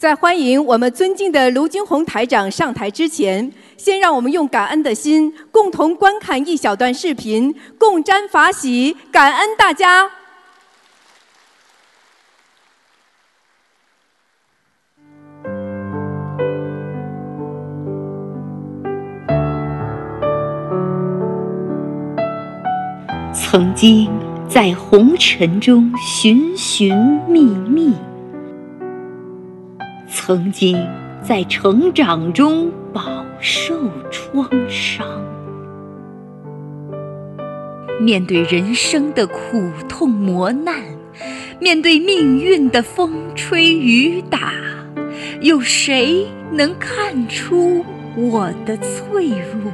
在欢迎我们尊敬的卢金红台长上台之前，先让我们用感恩的心，共同观看一小段视频，共沾法喜，感恩大家。曾经在红尘中寻寻觅觅。曾经在成长中饱受创伤，面对人生的苦痛磨难，面对命运的风吹雨打，有谁能看出我的脆弱？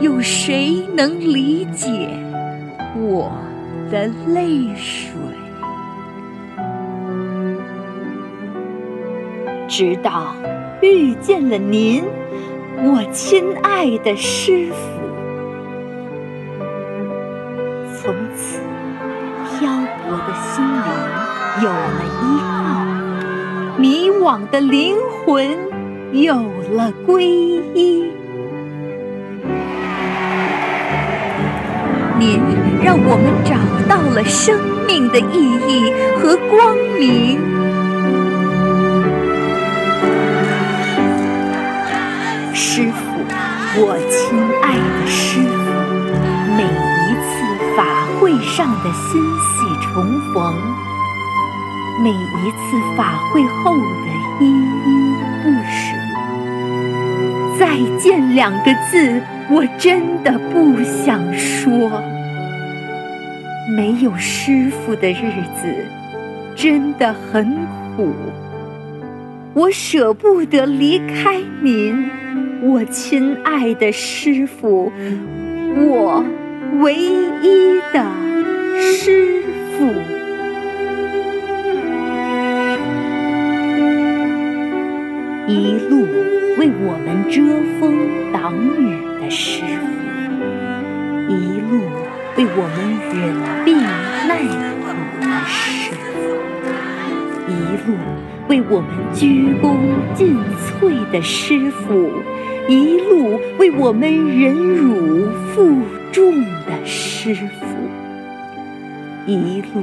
有谁能理解我的泪水？直到遇见了您，我亲爱的师傅。从此，漂泊的心灵有了依靠，迷惘的灵魂有了皈依。您让我们找到了生命的意义和光明。师傅，我亲爱的师傅，每一次法会上的欣喜重逢，每一次法会后的依依不舍，再见两个字，我真的不想说。没有师傅的日子真的很苦，我舍不得离开您。我亲爱的师傅，我唯一的师傅，一路为我们遮风挡雨的师傅，一路为我们忍病耐苦的师傅，一路为我们鞠躬尽瘁的师傅。一路为我们忍辱负重的师傅，一路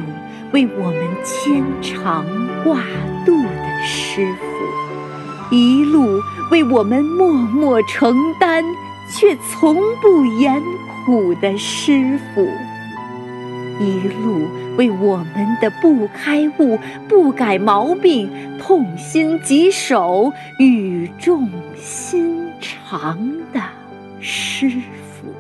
为我们牵肠挂肚的师傅，一路为我们默默承担却从不言苦的师傅，一路为我们的不开悟、不改毛病痛心疾首、语重心。长的师傅，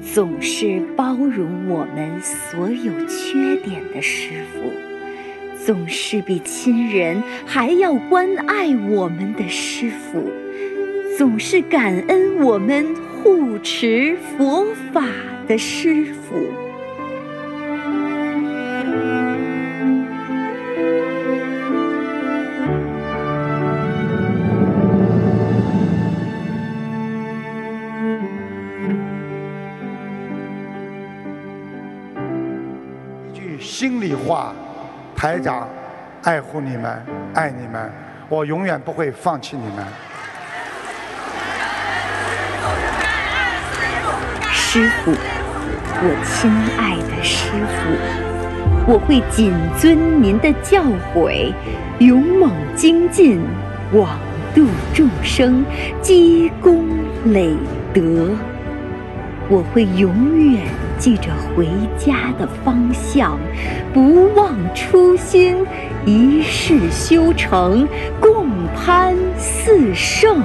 总是包容我们所有缺点的师傅，总是比亲人还要关爱我们的师傅，总是感恩我们护持佛法的师傅。心里话，台长，爱护你们，爱你们，我永远不会放弃你们。师傅，我亲爱的师傅，我会谨遵您的教诲，勇猛精进，广度众生，积功累德。我会永远记着回家的方向，不忘初心，一世修成，共攀四圣。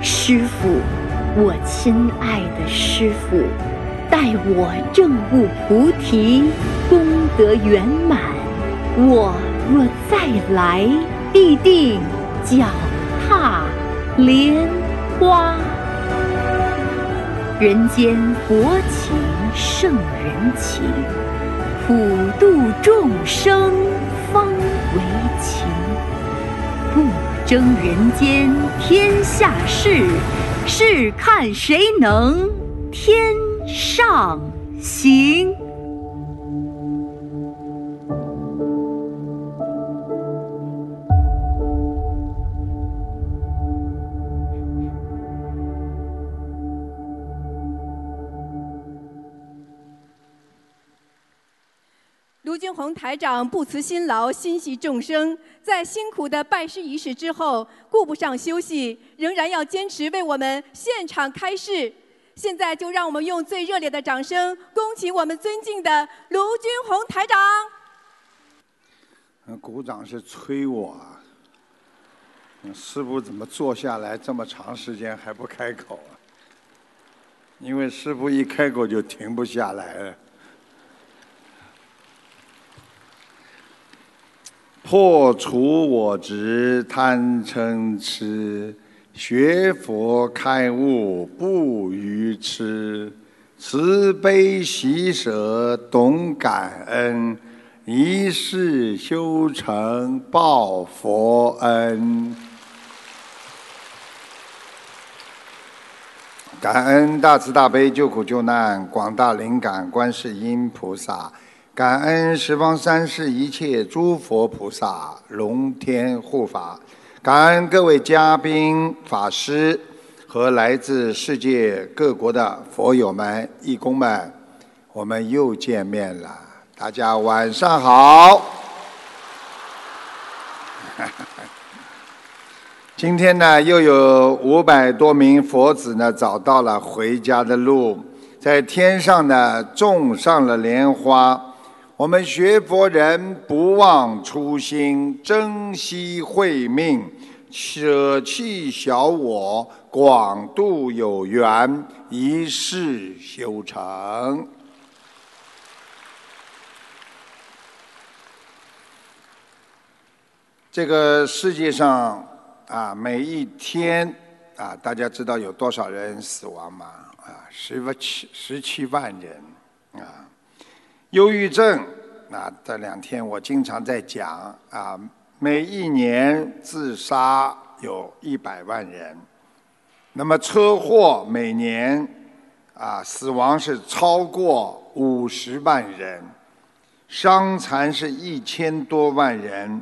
师傅，我亲爱的师傅，待我证悟菩提，功德圆满，我若再来，必定脚踏莲花。人间薄情胜人情，普度众生方为情。不争人间天下事，试看谁能天上行。洪台长不辞辛劳，心系众生，在辛苦的拜师仪式之后，顾不上休息，仍然要坚持为我们现场开示。现在就让我们用最热烈的掌声，恭请我们尊敬的卢军宏台长。鼓掌是催我啊！师傅怎么坐下来这么长时间还不开口啊？因为师傅一开口就停不下来了。破除我执贪嗔痴，学佛开悟不愚痴，慈悲喜舍懂感恩，一世修成报佛恩。感恩大慈大悲救苦救难广大灵感观世音菩萨。感恩十方三世一切诸佛菩萨、龙天护法，感恩各位嘉宾、法师和来自世界各国的佛友们、义工们，我们又见面了。大家晚上好。今天呢，又有五百多名佛子呢，找到了回家的路，在天上呢，种上了莲花。我们学佛人不忘初心，珍惜慧命，舍弃小我，广度有缘，一世修成。这个世界上啊，每一天啊，大家知道有多少人死亡吗？啊，十七十七万人啊。忧郁症，那这两天我经常在讲啊，每一年自杀有一百万人，那么车祸每年啊死亡是超过五十万人，伤残是一千多万人，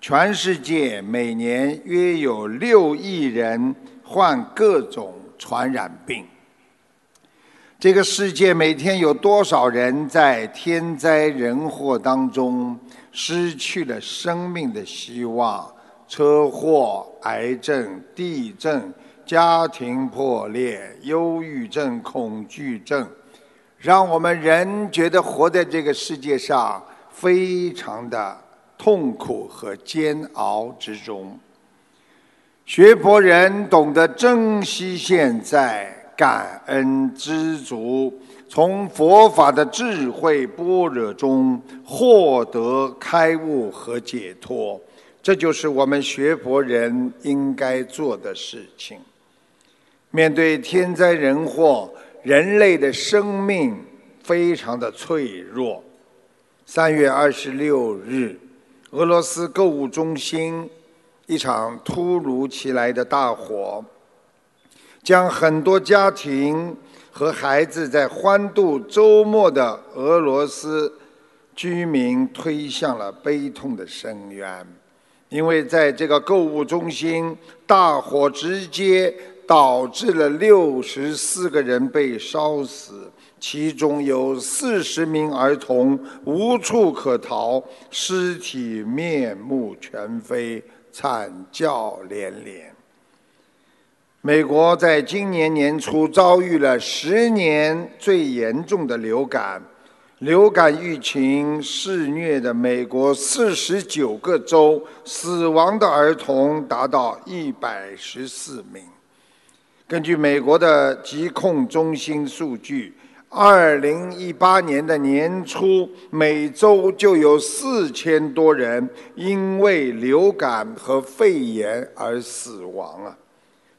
全世界每年约有六亿人患各种传染病。这个世界每天有多少人在天灾人祸当中失去了生命的希望？车祸、癌症、地震、家庭破裂、忧郁症、恐惧症，让我们人觉得活在这个世界上非常的痛苦和煎熬之中。学佛人懂得珍惜现在。感恩知足，从佛法的智慧般若中获得开悟和解脱，这就是我们学佛人应该做的事情。面对天灾人祸，人类的生命非常的脆弱。三月二十六日，俄罗斯购物中心一场突如其来的大火。将很多家庭和孩子在欢度周末的俄罗斯居民推向了悲痛的深渊，因为在这个购物中心，大火直接导致了六十四个人被烧死，其中有四十名儿童无处可逃，尸体面目全非，惨叫连连。美国在今年年初遭遇了十年最严重的流感，流感疫情肆虐的美国四十九个州，死亡的儿童达到一百十四名。根据美国的疾控中心数据，二零一八年的年初，每周就有四千多人因为流感和肺炎而死亡啊。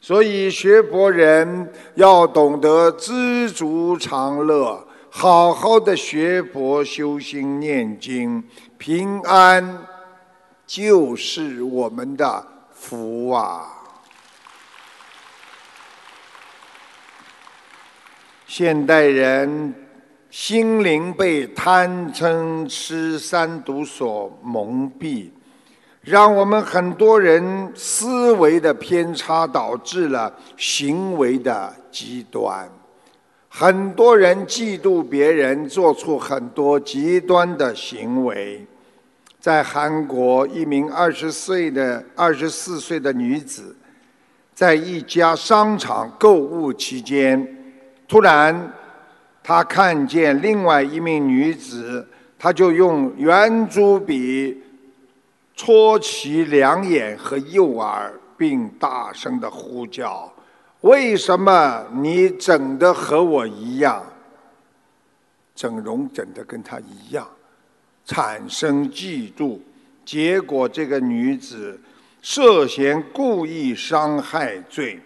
所以，学佛人要懂得知足常乐，好好的学佛修心念经，平安就是我们的福啊！现代人心灵被贪嗔痴三毒所蒙蔽，让我们很多人思维的偏差，导致了行为的极端。很多人嫉妒别人，做出很多极端的行为。在韩国，一名二十岁的、二十四岁的女子，在一家商场购物期间，突然，她看见另外一名女子，她就用圆珠笔戳其两眼和右耳，并大声的呼叫。为什么你整的和我一样？整容整的跟他一样，产生嫉妒，结果这个女子涉嫌故意伤害罪，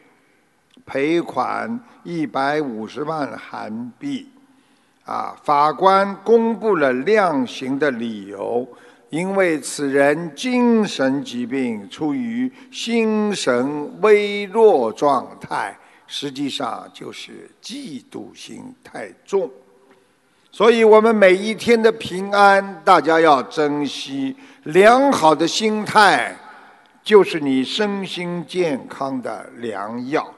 赔款一百五十万韩币。啊，法官公布了量刑的理由。因为此人精神疾病，处于心神微弱状态，实际上就是嫉妒心太重。所以我们每一天的平安，大家要珍惜。良好的心态，就是你身心健康的良药。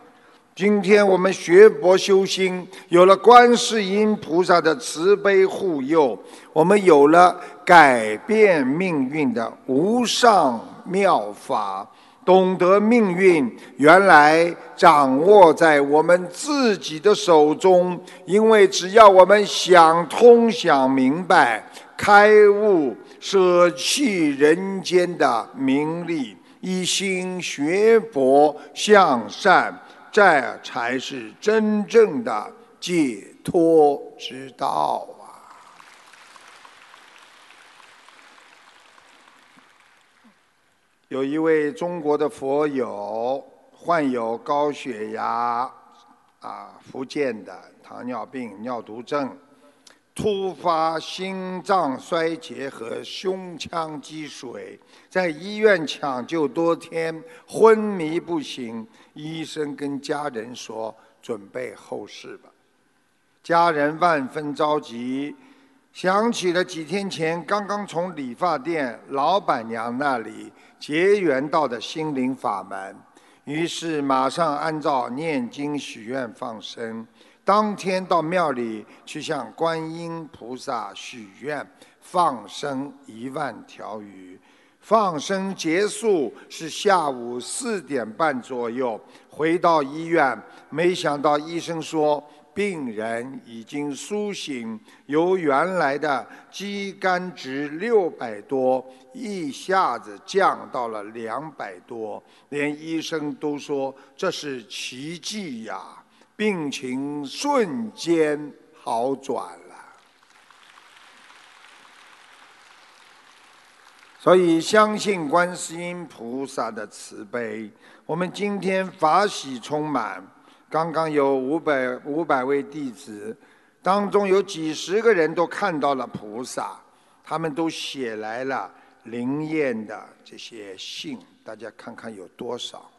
今天我们学佛修心，有了观世音菩萨的慈悲护佑，我们有了改变命运的无上妙法，懂得命运原来掌握在我们自己的手中。因为只要我们想通、想明白、开悟，舍弃人间的名利，一心学佛向善。这才是真正的解脱之道啊！有一位中国的佛友患有高血压，啊，福建的糖尿病、尿毒症。突发心脏衰竭和胸腔积水，在医院抢救多天，昏迷不醒。医生跟家人说：“准备后事吧。”家人万分着急，想起了几天前刚刚从理发店老板娘那里结缘到的心灵法门，于是马上按照念经许愿放生。当天到庙里去向观音菩萨许愿，放生一万条鱼。放生结束是下午四点半左右，回到医院，没想到医生说病人已经苏醒，由原来的肌酐值六百多一下子降到了两百多，连医生都说这是奇迹呀。病情瞬间好转了，所以相信观世音菩萨的慈悲。我们今天法喜充满，刚刚有五百五百位弟子，当中有几十个人都看到了菩萨，他们都写来了灵验的这些信，大家看看有多少。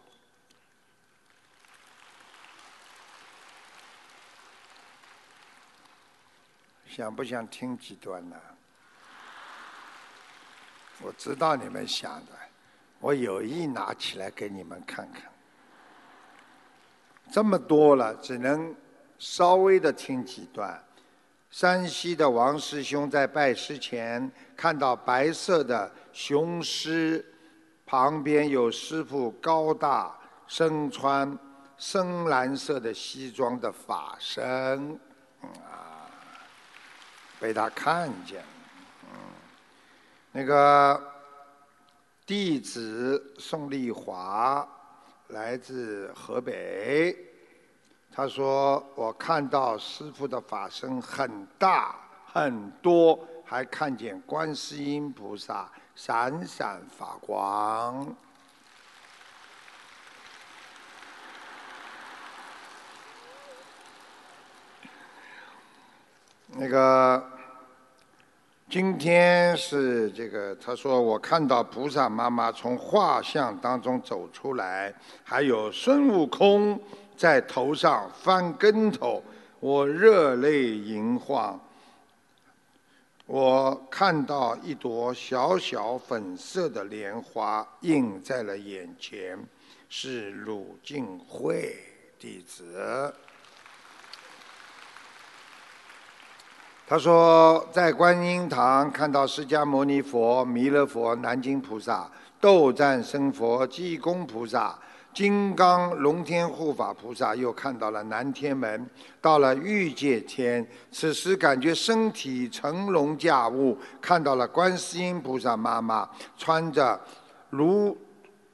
想不想听几段呢？我知道你们想的，我有意拿起来给你们看看。这么多了，只能稍微的听几段。山西的王师兄在拜师前看到白色的雄狮，旁边有师傅高大身穿深蓝色的西装的法身。被他看见，嗯，那个弟子宋丽华来自河北，他说：“我看到师傅的法身很大很多，还看见观世音菩萨闪闪发光。”那个，今天是这个，他说我看到菩萨妈妈从画像当中走出来，还有孙悟空在头上翻跟头，我热泪盈眶。我看到一朵小小粉色的莲花映在了眼前，是鲁静慧弟子。他说，在观音堂看到释迦牟尼佛、弥勒佛、南京菩萨、斗战胜佛、济公菩萨。金刚龙天护法菩萨又看到了南天门，到了欲界天，此时感觉身体乘龙驾雾，看到了观世音菩萨妈妈穿着如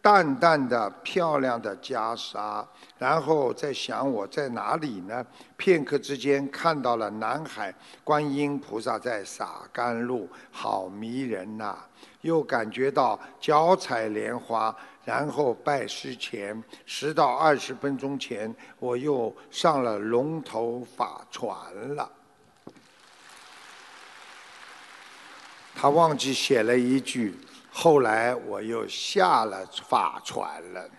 淡淡的漂亮的袈裟，然后在想我在哪里呢？片刻之间看到了南海观音菩萨在洒甘露，好迷人呐！又感觉到脚踩莲花。然后拜师前十到二十分钟前，我又上了龙头法船了。他忘记写了一句，后来我又下了法船了。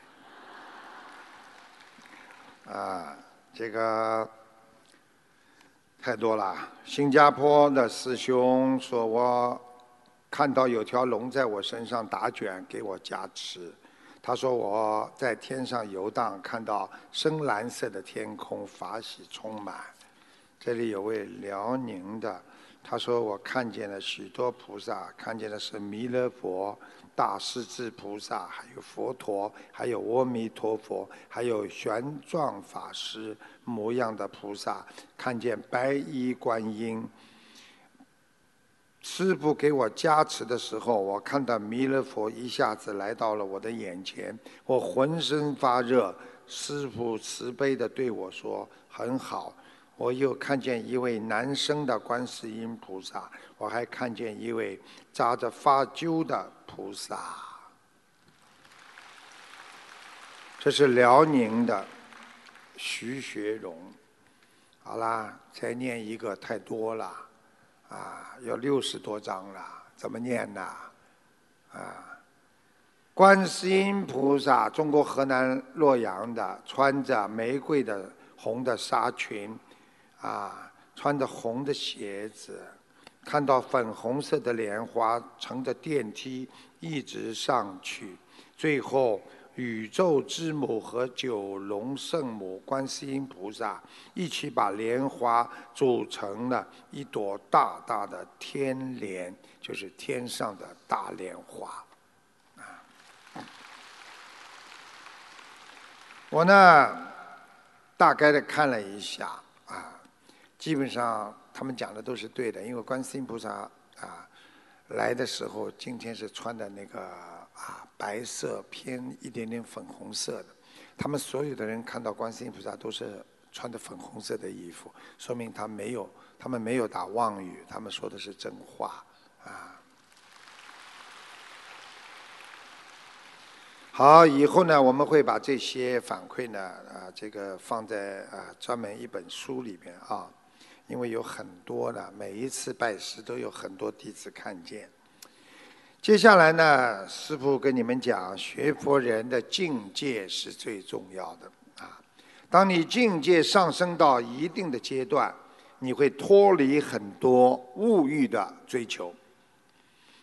啊，这个太多了。新加坡的师兄说我看到有条龙在我身上打卷，给我加持。他说我在天上游荡，看到深蓝色的天空，法喜充满。这里有位辽宁的，他说我看见了许多菩萨，看见的是弥勒佛、大势至菩萨，还有佛陀，还有阿弥陀佛，还有玄奘法师模样的菩萨，看见白衣观音。师傅给我加持的时候，我看到弥勒佛一下子来到了我的眼前，我浑身发热。师傅慈悲的对我说：“很好。”我又看见一位男生的观世音菩萨，我还看见一位扎着发揪的菩萨。这是辽宁的徐学荣。好啦，再念一个太多了。啊，有六十多章了，怎么念呢？啊，观世音菩萨，中国河南洛阳的，穿着玫瑰的红的纱裙，啊，穿着红的鞋子，看到粉红色的莲花乘着电梯一直上去，最后。宇宙之母和九龙圣母观世音菩萨一起把莲花组成了一朵大大的天莲，就是天上的大莲花。啊，我呢，大概的看了一下，基本上他们讲的都是对的，因为观世音菩萨啊来的时候，今天是穿的那个。啊，白色偏一点点粉红色的，他们所有的人看到观世音菩萨都是穿的粉红色的衣服，说明他没有，他们没有打妄语，他们说的是真话啊。好，以后呢，我们会把这些反馈呢，啊，这个放在啊专门一本书里边啊，因为有很多的，每一次拜师都有很多弟子看见。接下来呢，师父跟你们讲，学佛人的境界是最重要的啊。当你境界上升到一定的阶段，你会脱离很多物欲的追求。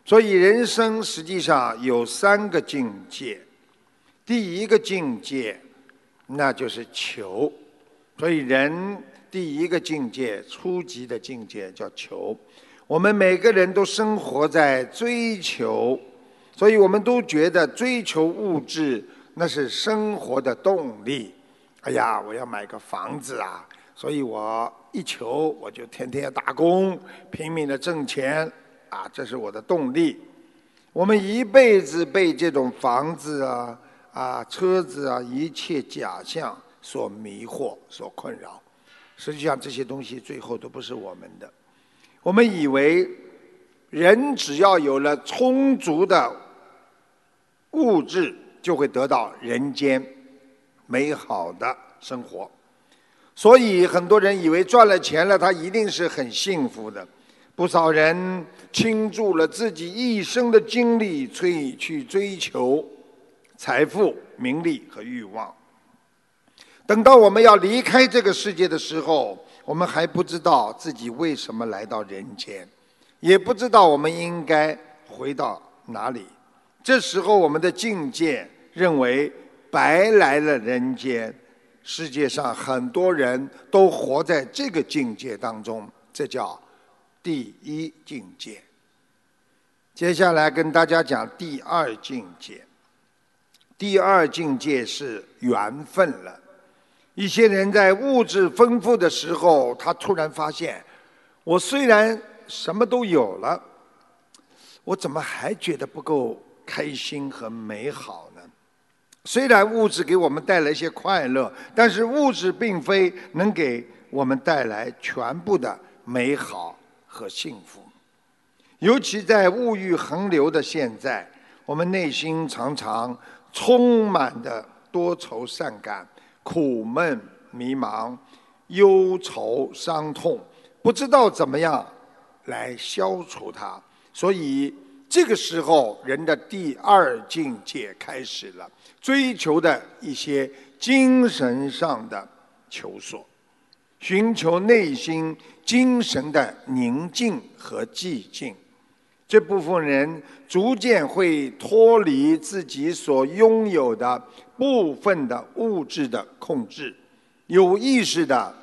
所以人生实际上有三个境界，第一个境界那就是求。所以人第一个境界，初级的境界叫求。我们每个人都生活在追求，所以我们都觉得追求物质那是生活的动力。哎呀，我要买个房子啊，所以我一求我就天天打工，拼命的挣钱啊，这是我的动力。我们一辈子被这种房子啊、啊车子啊一切假象所迷惑、所困扰。实际上这些东西最后都不是我们的。我们以为，人只要有了充足的物质，就会得到人间美好的生活。所以很多人以为赚了钱了，他一定是很幸福的。不少人倾注了自己一生的精力，去去追求财富、名利和欲望。等到我们要离开这个世界的时候，我们还不知道自己为什么来到人间，也不知道我们应该回到哪里。这时候，我们的境界认为白来了人间。世界上很多人都活在这个境界当中，这叫第一境界。接下来跟大家讲第二境界。第二境界是缘分了。一些人在物质丰富的时候，他突然发现，我虽然什么都有了，我怎么还觉得不够开心和美好呢？虽然物质给我们带来一些快乐，但是物质并非能给我们带来全部的美好和幸福。尤其在物欲横流的现在，我们内心常常充满的多愁善感、苦闷迷茫、忧愁伤痛，不知道怎么样来消除它。所以这个时候，人的第二境界开始了。追求的一些精神上的求索，寻求内心精神的宁静和寂静。这部分人逐渐会脱离自己所拥有的部分的物质的控制，有意识的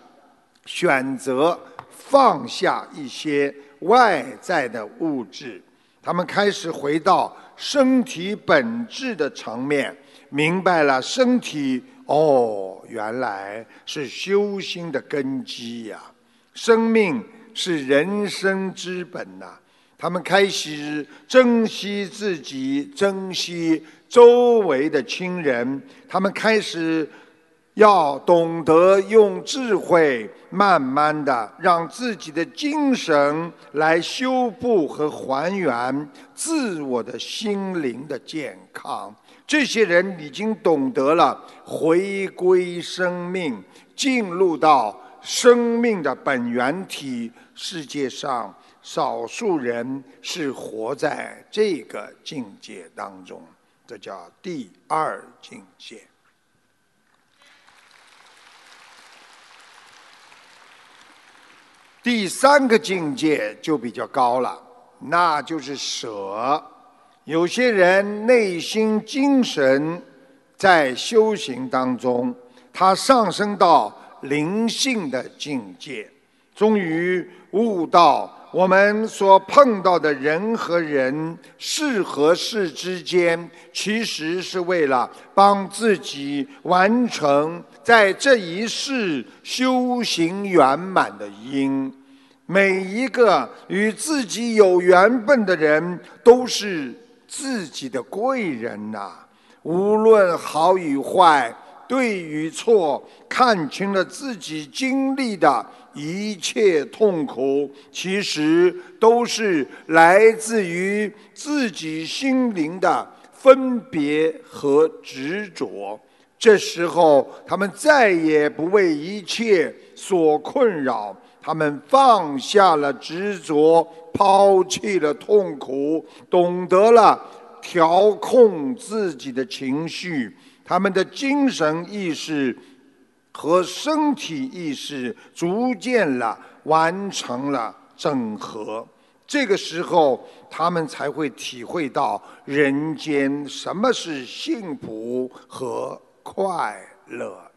选择放下一些外在的物质，他们开始回到身体本质的层面。明白了，身体哦，原来是修心的根基呀！生命是人生之本呐。他们开始珍惜自己，珍惜周围的亲人。他们开始要懂得用智慧，慢慢的让自己的精神来修复和还原自我的心灵的健康。这些人已经懂得了回归生命，进入到生命的本源体。世界上少数人是活在这个境界当中，这叫第二境界。第三个境界就比较高了，那就是舍。有些人内心精神在修行当中，他上升到灵性的境界，终于悟到我们所碰到的人和人、事和事之间，其实是为了帮自己完成在这一世修行圆满的因。每一个与自己有缘分的人，都是。自己的贵人呐，无论好与坏、对与错，看清了自己经历的一切痛苦，其实都是来自于自己心灵的分别和执着。这时候，他们再也不为一切所困扰。他们放下了执着，抛弃了痛苦，懂得了调控自己的情绪。他们的精神意识和身体意识逐渐了完成了整合。这个时候，他们才会体会到人间什么是幸福和快乐呀。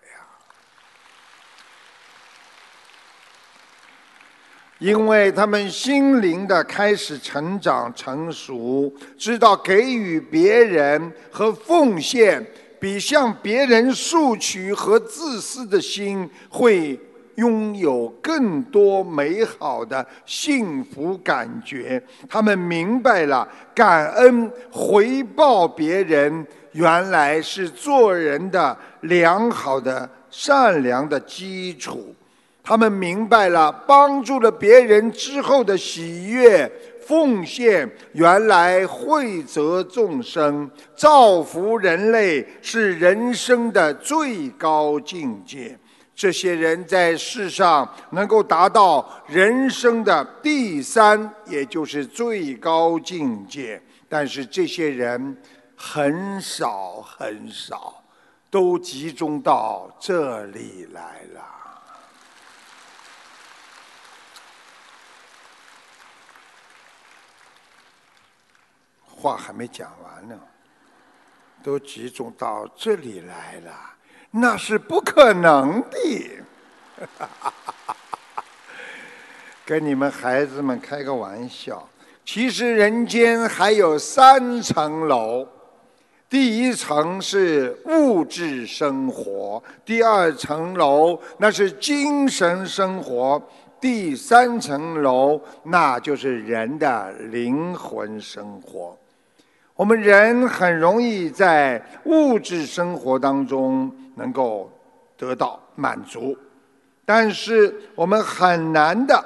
因为他们心灵的开始成长成熟，知道给予别人和奉献，比向别人索取和自私的心会拥有更多美好的幸福感觉。他们明白了，感恩回报别人，原来是做人的良好的善良的基础。他们明白了，帮助了别人之后的喜悦、奉献，原来惠泽众生、造福人类是人生的最高境界。这些人在世上能够达到人生的第三，也就是最高境界，但是这些人很少很少，都集中到这里来了。话还没讲完呢，都集中到这里来了，那是不可能的。跟你们孩子们开个玩笑，其实人间还有三层楼，第一层是物质生活，第二层楼那是精神生活，第三层楼那就是人的灵魂生活。我们人很容易在物质生活当中能够得到满足，但是我们很难的。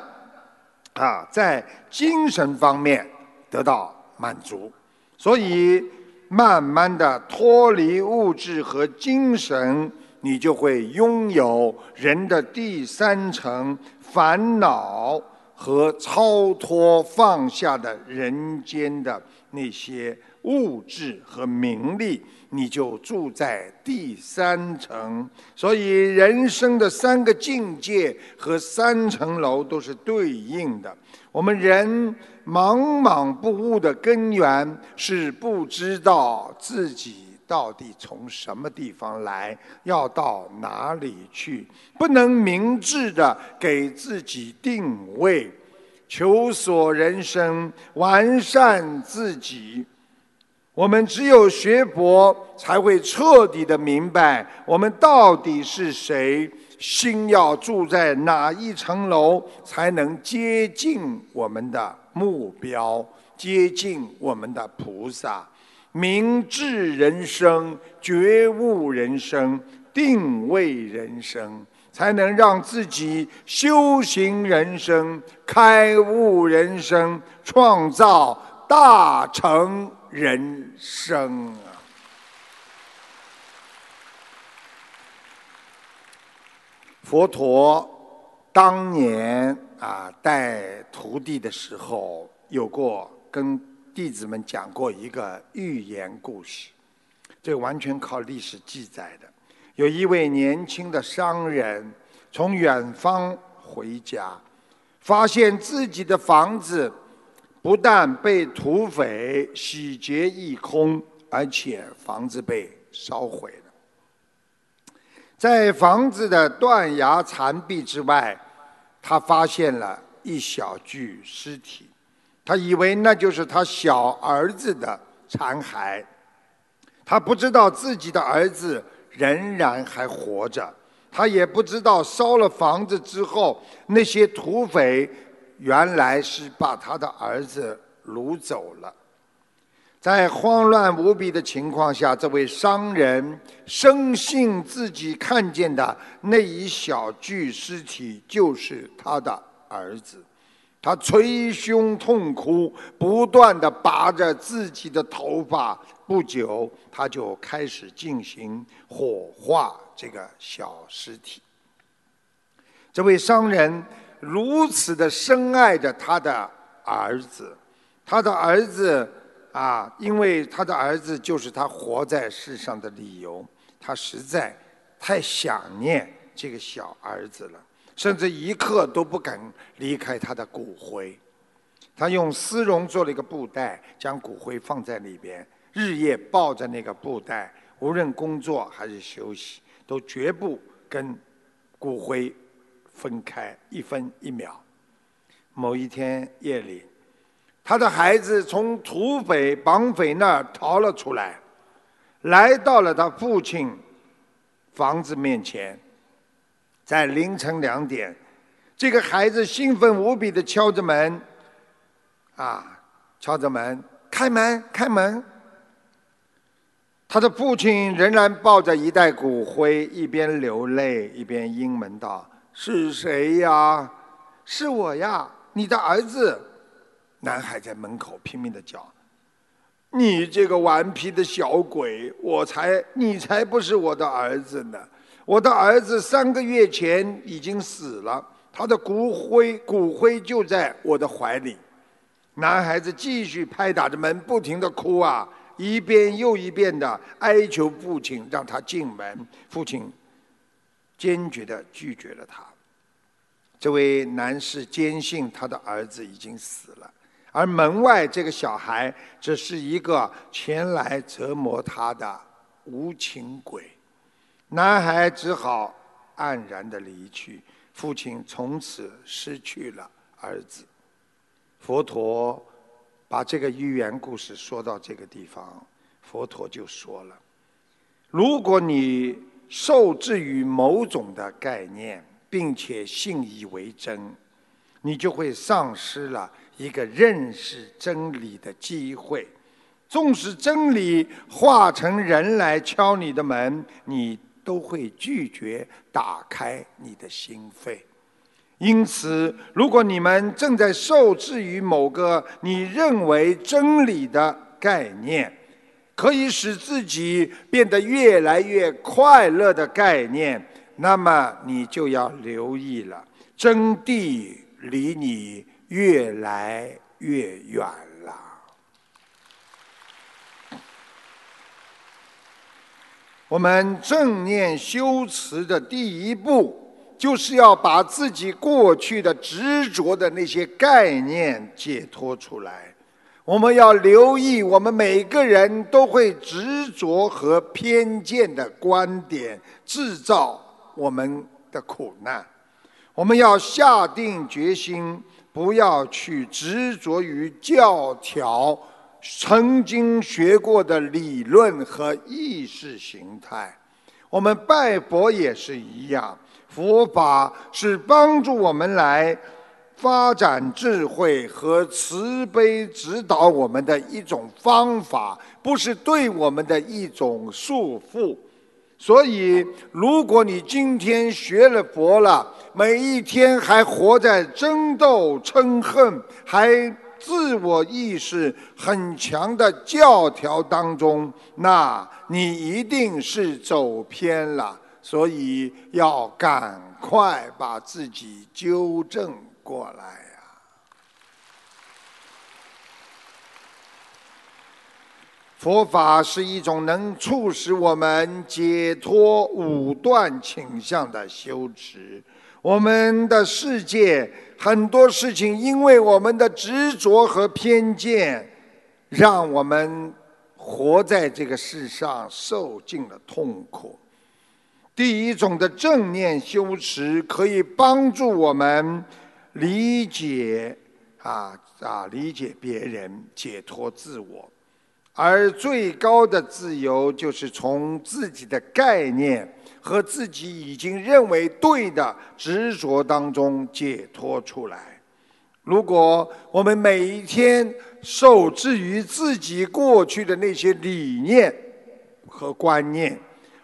啊，在精神方面得到满足，所以慢慢的脱离物质和精神，你就会拥有人的第三层烦恼和超脱放下的人间的那些物质和名利，你就住在第三层。所以人生的三个境界和三层楼都是对应的。我们人茫茫不悟的根源是不知道自己到底从什么地方来，要到哪里去，不能明智的给自己定位，求索人生，完善自己。我们只有学佛，才会彻底的明白我们到底是谁。心要住在哪一层楼，才能接近我们的目标，接近我们的菩萨？明智人生、觉悟人生、定位人生，才能让自己修行人生、开悟人生、创造大成人生啊。佛陀当年啊带徒弟的时候，有过跟弟子们讲过一个寓言故事，这完全靠历史记载的。有一位年轻的商人从远方回家，发现自己的房子不但被土匪洗劫一空，而且房子被烧毁了。在房子的断崖残壁之外，他发现了一小具尸体，他以为那就是他小儿子的残骸。他不知道自己的儿子仍然还活着，他也不知道烧了房子之后，那些土匪原来是把他的儿子掳走了。在慌乱无比的情况下，这位商人深信自己看见的那一小具尸体就是他的儿子，他捶胸痛哭，不断的拔着自己的头发。不久，他就开始进行火化这个小尸体。这位商人如此的深爱着他的儿子，他的儿子。啊，因为他的儿子就是他活在世上的理由，他实在太想念这个小儿子了，甚至一刻都不敢离开他的骨灰。他用丝绒做了一个布袋，将骨灰放在里边，日夜抱着那个布袋，无论工作还是休息，都绝不跟骨灰分开一分一秒。某一天夜里。他的孩子从土匪、绑匪那儿逃了出来，来到了他父亲房子面前。在凌晨两点，这个孩子兴奋无比的敲着门，啊，敲着门，开门，开门。他的父亲仍然抱着一袋骨灰，一边流泪一边应门道：“是谁呀？是我呀，你的儿子。”男孩在门口拼命的叫：“你这个顽皮的小鬼，我才你才不是我的儿子呢！我的儿子三个月前已经死了，他的骨灰骨灰就在我的怀里。”男孩子继续拍打着门，不停的哭啊，一遍又一遍的哀求父亲让他进门。父亲坚决的拒绝了他。这位男士坚信他的儿子已经死了。而门外这个小孩只是一个前来折磨他的无情鬼。男孩只好黯然的离去，父亲从此失去了儿子。佛陀把这个寓言故事说到这个地方，佛陀就说了：如果你受制于某种的概念，并且信以为真，你就会丧失了一个认识真理的机会。纵使真理化成人来敲你的门，你。都会拒绝打开你的心扉，因此，如果你们正在受制于某个你认为真理的概念，可以使自己变得越来越快乐的概念，那么你就要留意了，真谛离你越来越远了。我们正念修持的第一步，就是要把自己过去的执着的那些概念解脱出来。我们要留意，我们每个人都会执着和偏见的观点，制造我们的苦难。我们要下定决心，不要去执着于教条。曾经学过的理论和意识形态，我们拜佛也是一样。佛法是帮助我们来发展智慧和慈悲，指导我们的一种方法，不是对我们的一种束缚。所以，如果你今天学了佛了，每一天还活在争斗、嗔恨，还。自我意识很强的教条当中，那你一定是走偏了，所以要赶快把自己纠正过来呀！佛法是一种能促使我们解脱武断倾向的修持。我们的世界很多事情，因为我们的执着和偏见，让我们活在这个世上受尽了痛苦。第一种的正念修持，可以帮助我们理解啊啊，理解别人，解脱自我。而最高的自由，就是从自己的概念。和自己已经认为对的执着当中解脱出来。如果我们每一天受制于自己过去的那些理念和观念，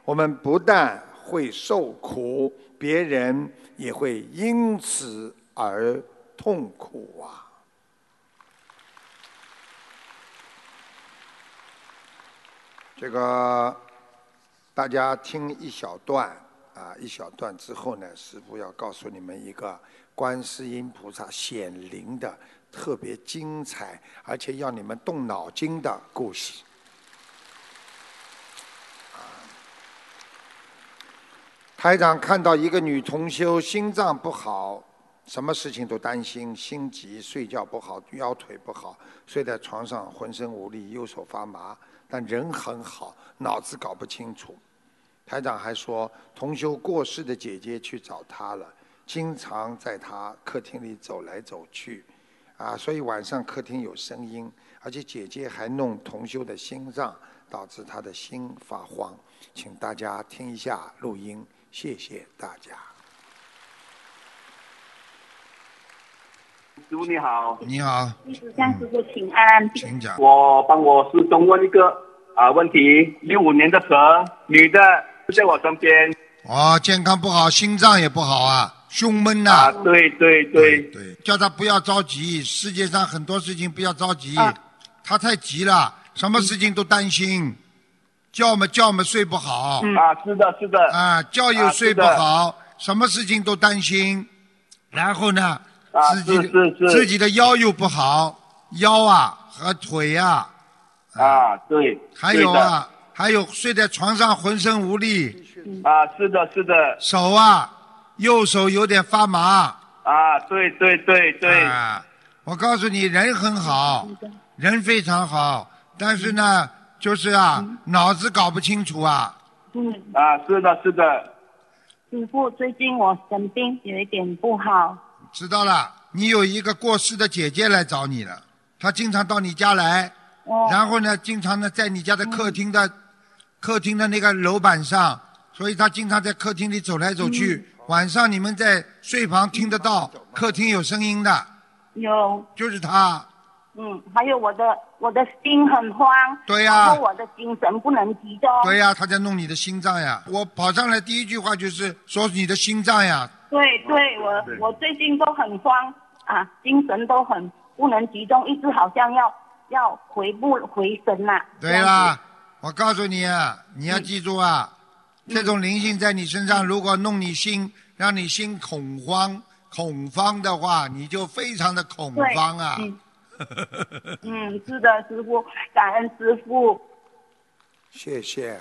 我们不但会受苦，别人也会因此而痛苦啊！这个。大家听一小段啊，一小段之后呢，师父要告诉你们一个观世音菩萨显灵的特别精彩，而且要你们动脑筋的故事。台长看到一个女同修心脏不好，什么事情都担心，心急，睡觉不好，腰腿不好，睡在床上浑身无力，右手发麻，但人很好，脑子搞不清楚。台长还说，同修过世的姐姐去找他了，经常在他客厅里走来走去，啊，所以晚上客厅有声音，而且姐姐还弄同修的心脏，导致他的心发慌。请大家听一下录音，谢谢大家。师傅你好，你好，向师傅请安，请讲。我帮我师兄问一个啊问题：六五年的蛇，女的。在我身边。哦，健康不好，心脏也不好啊，胸闷呐。啊，对对对对，叫他不要着急，世界上很多事情不要着急，他太急了，什么事情都担心，觉么觉么睡不好。啊，是的，是的。啊，觉又睡不好，什么事情都担心，然后呢，自己自己的腰又不好，腰啊和腿呀。啊，对。还有啊。还有睡在床上浑身无力，啊，是的，是的。手啊，右手有点发麻。啊，对对对对。啊，我告诉你，人很好，人非常好，但是呢，就是啊，脑子搞不清楚啊。嗯，啊，是的，是的，师傅，最近我生病有一点不好。知道了，你有一个过世的姐姐来找你了，她经常到你家来，哦，然后呢，经常呢在你家的客厅的、客厅的那个楼板上，所以她经常在客厅里走来走去。晚上你们在睡房听得到，客厅有声音的，有，就是她。嗯，还有我的我的心很慌。对呀然后我的精神不能集中。对呀、她在弄你的心脏呀。我跑上来第一句话就是说你的心脏呀，对对，我我最近都很慌啊，精神都很不能集中，一直好像要要回不回神呐、对啦，我告诉你啊，你要记住啊，这种灵性在你身上，如果弄你心，让你心恐慌、恐慌的话，你就非常的恐慌啊。嗯嗯，是的，师傅，感恩师傅。谢谢。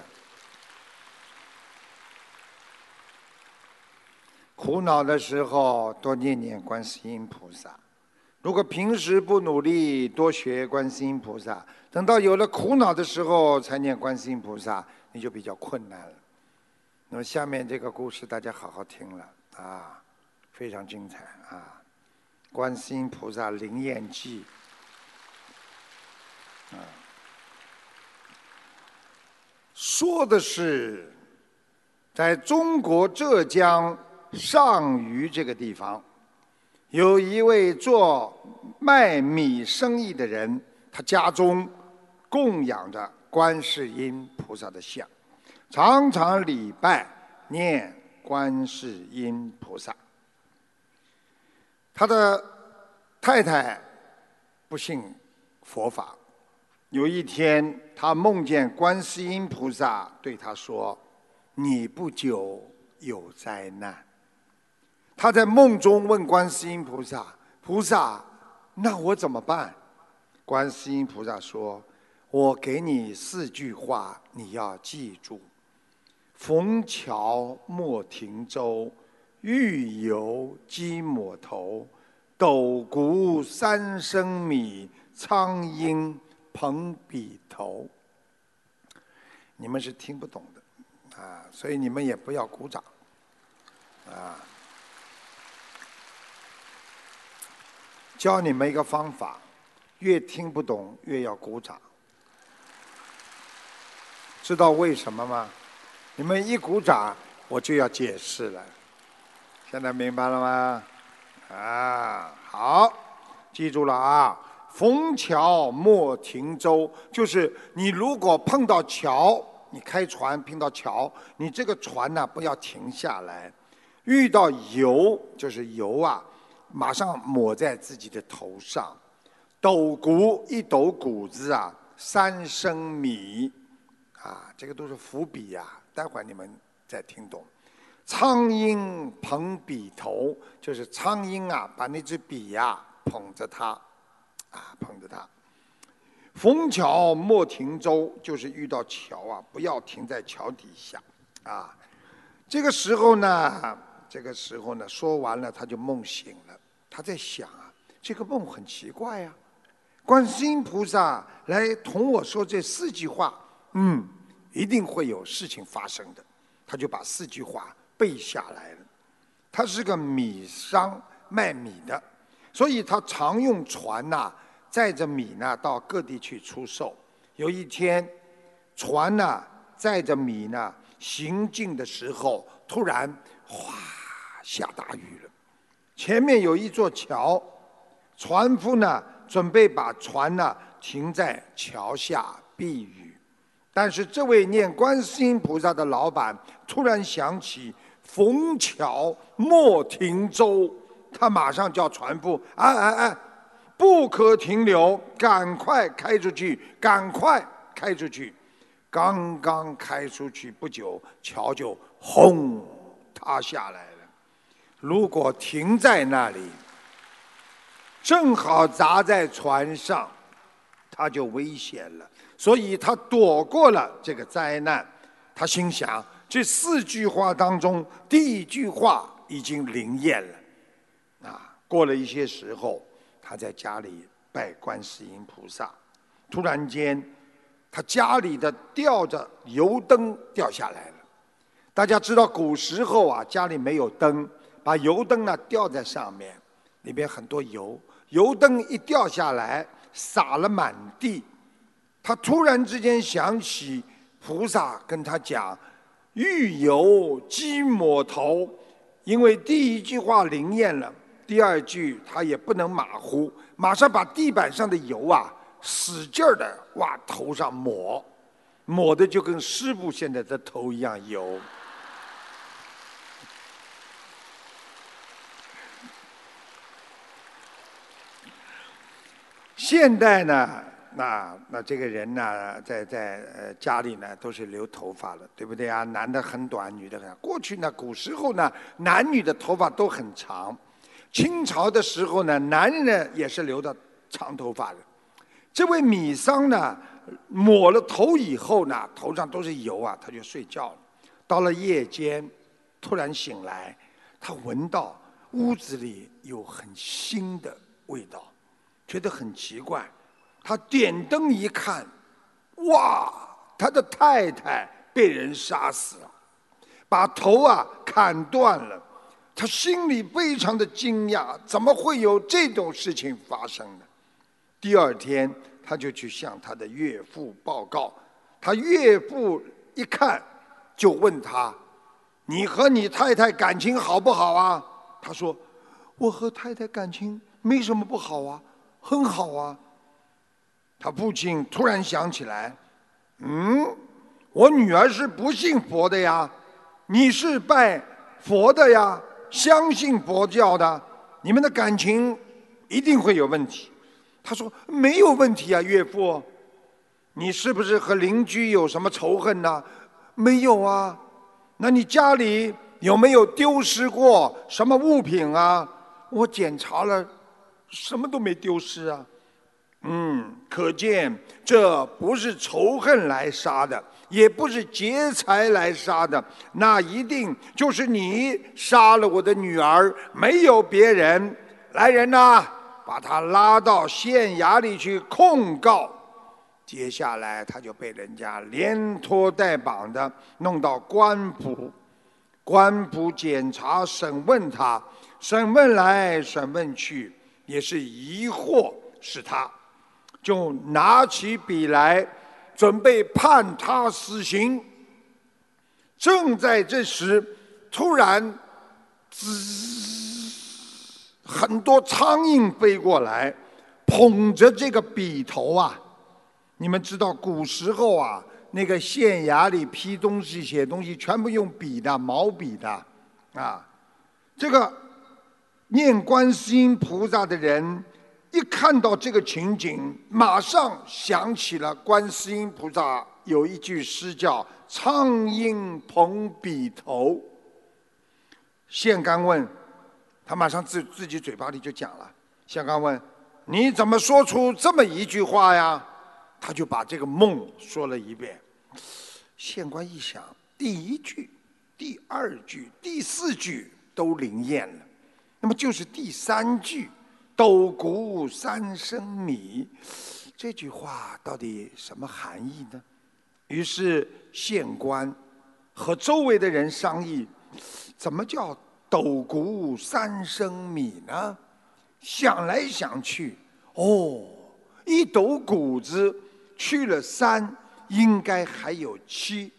苦恼的时候多念念观世音菩萨，如果平时不努力多学观世音菩萨，等到有了苦恼的时候才念观世音菩萨，你就比较困难了。那么下面这个故事大家好好听了啊，非常精彩啊！观世音菩萨灵验记啊。说的是，在中国浙江上虞这个地方，有一位做卖米生意的人，他家中供养着观世音菩萨的像，常常礼拜念观世音菩萨。他的太太不信佛法，有一天，他梦见观世音菩萨对他说：“你不久有灾难。”他在梦中问观世音菩萨：“菩萨，那我怎么办？”观世音菩萨说：“我给你四句话，你要记住：逢桥莫停舟，欲游鸡抹头，斗谷三升米，苍蝇捧笔头。你们是听不懂的啊，所以你们也不要鼓掌啊。教你们一个方法，越听不懂越要鼓掌。知道为什么吗？你们一鼓掌，我就要解释了。现在明白了吗？啊，好，记住了啊！逢桥莫停舟，就是你如果碰到桥，你开船碰到桥，你这个船呢不要停下来。遇到油，就是油啊，马上抹在自己的头上。斗谷一斗谷子啊，三升米，啊，这个都是伏笔呀、待会儿你们再听懂。苍蝇捧笔头，就是苍蝇啊，把那支笔呀、捧着它，啊，捧着它。逢桥莫停舟，就是遇到桥啊，不要停在桥底下，啊。这个时候呢，这个时候呢，说完了他就梦醒了。他在想啊，这个梦很奇怪呀、观世音菩萨来同我说这四句话，嗯，一定会有事情发生的。他就把四句话背下来了。他是个米商，卖米的，所以他常用船呐、载着米呢到各地去出售。有一天，船呢载着米呢行进的时候，突然哗下大雨了。前面有一座桥，船夫呢准备把船呢停在桥下避雨，但是这位念观世音菩萨的老板突然想起“逢桥莫停舟”，他马上叫船夫：“哎哎哎，不可停留，赶快开出去，赶快开出去！”刚刚开出去不久，桥就轰塌下来了。如果停在那里，正好砸在船上，他就危险了。所以他躲过了这个灾难。他心想：这四句话当中，第一句话已经灵验了。啊，过了一些时候，他在家里拜观世音菩萨，突然间，他家里的吊着油灯掉下来了。大家知道古时候啊，家里没有灯，把油灯呢吊在上面，里边很多油，油灯一掉下来，洒了满地。他突然之间想起菩萨跟他讲：“欲油鸡抹头。”因为第一句话灵验了，第二句他也不能马虎，马上把地板上的油啊使劲儿的往头上抹，抹的就跟师傅现在的头一样油。现代呢？那那这个人呢，在在呃家里呢都是留头发了，对不对啊？男的很短，女的很。过去呢，古时候呢，男女的头发都很长。清朝的时候呢，男人呢也是留的长头发的。这位米桑呢，抹了头以后呢，头上都是油啊，他就睡觉了。到了夜间，突然醒来，他闻到屋子里有很腥的味道，觉得很奇怪。他点灯一看，哇，他的太太被人杀死了，把头啊砍断了。他心里非常的惊讶，怎么会有这种事情发生呢？第二天，他就去向他的岳父报告。他岳父一看，就问他：“你和你太太感情好不好啊？”他说：“我和太太感情没什么不好啊，很好啊。”他父亲突然想起来，嗯，我女儿是不信佛的呀，你是拜佛的呀，相信佛教的，你们的感情一定会有问题。他说没有问题啊，岳父，你是不是和邻居有什么仇恨呢？没有啊，那你家里有没有丢失过什么物品啊？我检查了，什么都没丢失啊。嗯，可见这不是仇恨来杀的，也不是劫财来杀的，那一定就是你杀了我的女儿，没有别人。来人呐，把他拉到县衙里去控告。接下来他就被人家连拖带绑的弄到官府，官府检查审问他，审问来审问去，也是疑惑是他。就拿起笔来，准备判他死刑。正在这时，突然，滋，很多苍蝇飞过来，捧着这个笔头啊！你们知道，古时候啊，那个县衙里批东西、写东西，全部用笔的，毛笔的，啊，这个念观世音菩萨的人。一看到这个情景，马上想起了观世音菩萨有一句诗叫“苍蝇捧笔头”。县官问，他马上自自己嘴巴里就讲了。县官问：“你怎么说出这么一句话呀？”他就把这个梦说了一遍。县官一想，第一句、第二句、第四句都灵验了，那么就是第三句。斗谷三升米，这句话到底什么含义呢？于是县官和周围的人商议，怎么叫斗谷三升米呢？想来想去，哦，一斗谷子去了三，应该还有七，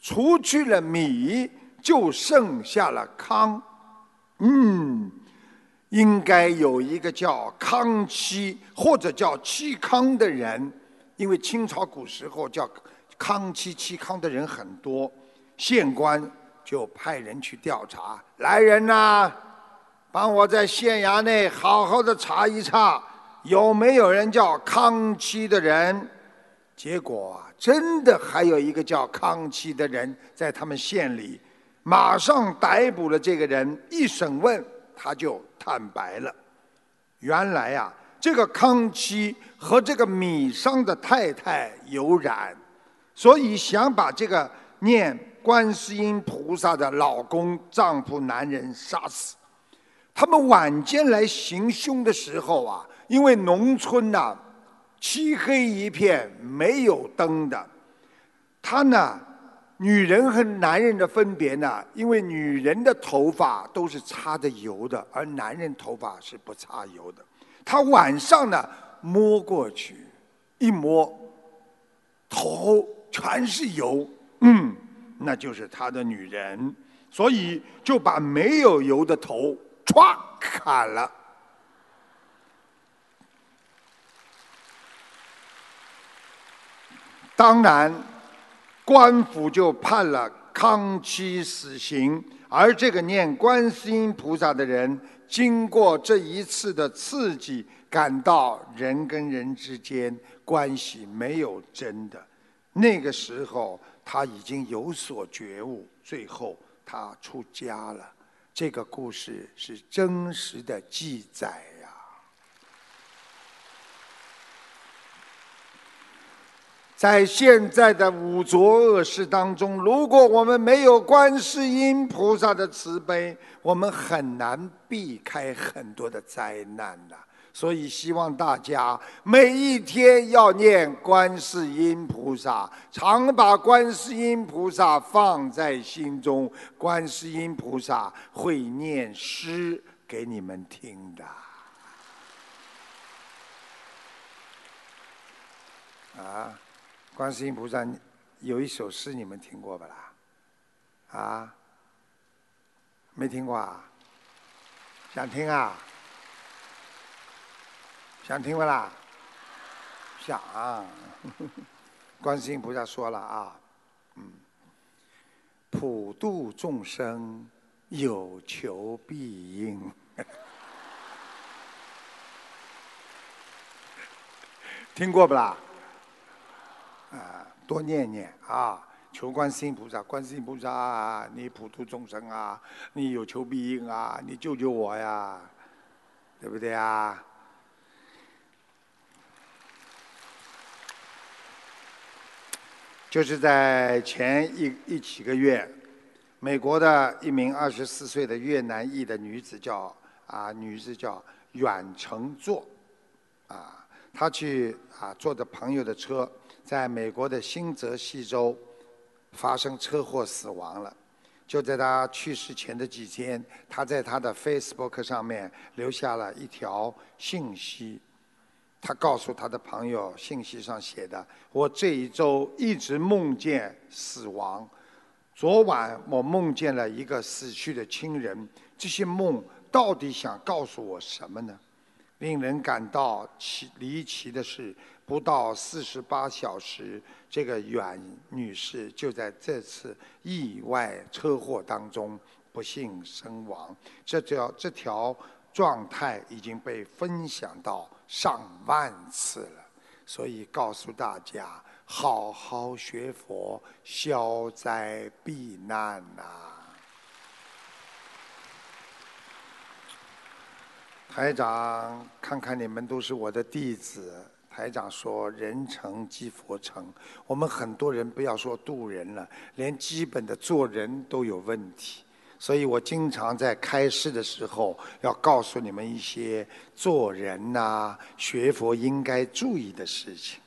除去了米，就剩下了糠。嗯。应该有一个叫康熙或者叫戚康的人，因为清朝古时候叫康熙、戚康的人很多，县官就派人去调查。来人呐，帮我在县衙内好好的查一查，有没有人叫康熙的人？结果真的还有一个叫康熙的人在他们县里，马上逮捕了这个人，一审问。他就坦白了，原来呀，这个康熙和这个米商的太太有染，所以想把这个念观世音菩萨的老公丈夫男人杀死。他们晚间来行凶的时候啊，因为农村呐、漆黑一片，没有灯的。他呢，女人和男人的分别呢，因为女人的头发都是擦着油的，而男人头发是不擦油的。他晚上呢摸过去，一摸，头全是油，嗯，那就是他的女人，所以就把没有油的头歘砍了。当然，官府就判了康熙死刑，而这个念观世音菩萨的人，经过这一次的刺激，感到人跟人之间关系没有真的。那个时候他已经有所觉悟，最后他出家了。这个故事是真实的记载呀、在现在的五浊恶世当中，如果我们没有观世音菩萨的慈悲，我们很难避开很多的灾难的。所以希望大家每一天要念观世音菩萨，常把观世音菩萨放在心中，观世音菩萨会念诗给你们听的。啊，观世音菩萨有一首诗你们听过不啦？啊，没听过啊？想听啊？想听不啦？想、观世音菩萨说了啊，嗯，普度众生，有求必应。听过不啦？啊，多念念啊！求观世音菩萨，观世音菩萨啊，你普度众生啊，你有求必应啊，你救救我呀，对不对啊？就是在前一一几个月，美国的一名二十四岁的越南裔的女子叫啊，女子叫阮成坐，啊，她去啊坐着朋友的车，在美国的新泽西州发生车祸死亡了。就在他去世前的几天，他在他的 Facebook 上面留下了一条信息。他告诉他的朋友，信息上写的：“我这一周一直梦见死亡。昨晚我梦见了一个死去的亲人。这些梦到底想告诉我什么呢？”令人感到奇离奇的是，不到四十八小时，这个阮女士就在这次意外车祸当中不幸身亡。这条这条状态已经被分享到上万次了，所以告诉大家，好好学佛，消灾避难呐、台长，看看你们都是我的弟子。台长说：“人成即佛成。”我们很多人不要说渡人了，连基本的做人都有问题。所以我经常在开示的时候，要告诉你们一些做人呐、学佛应该注意的事情。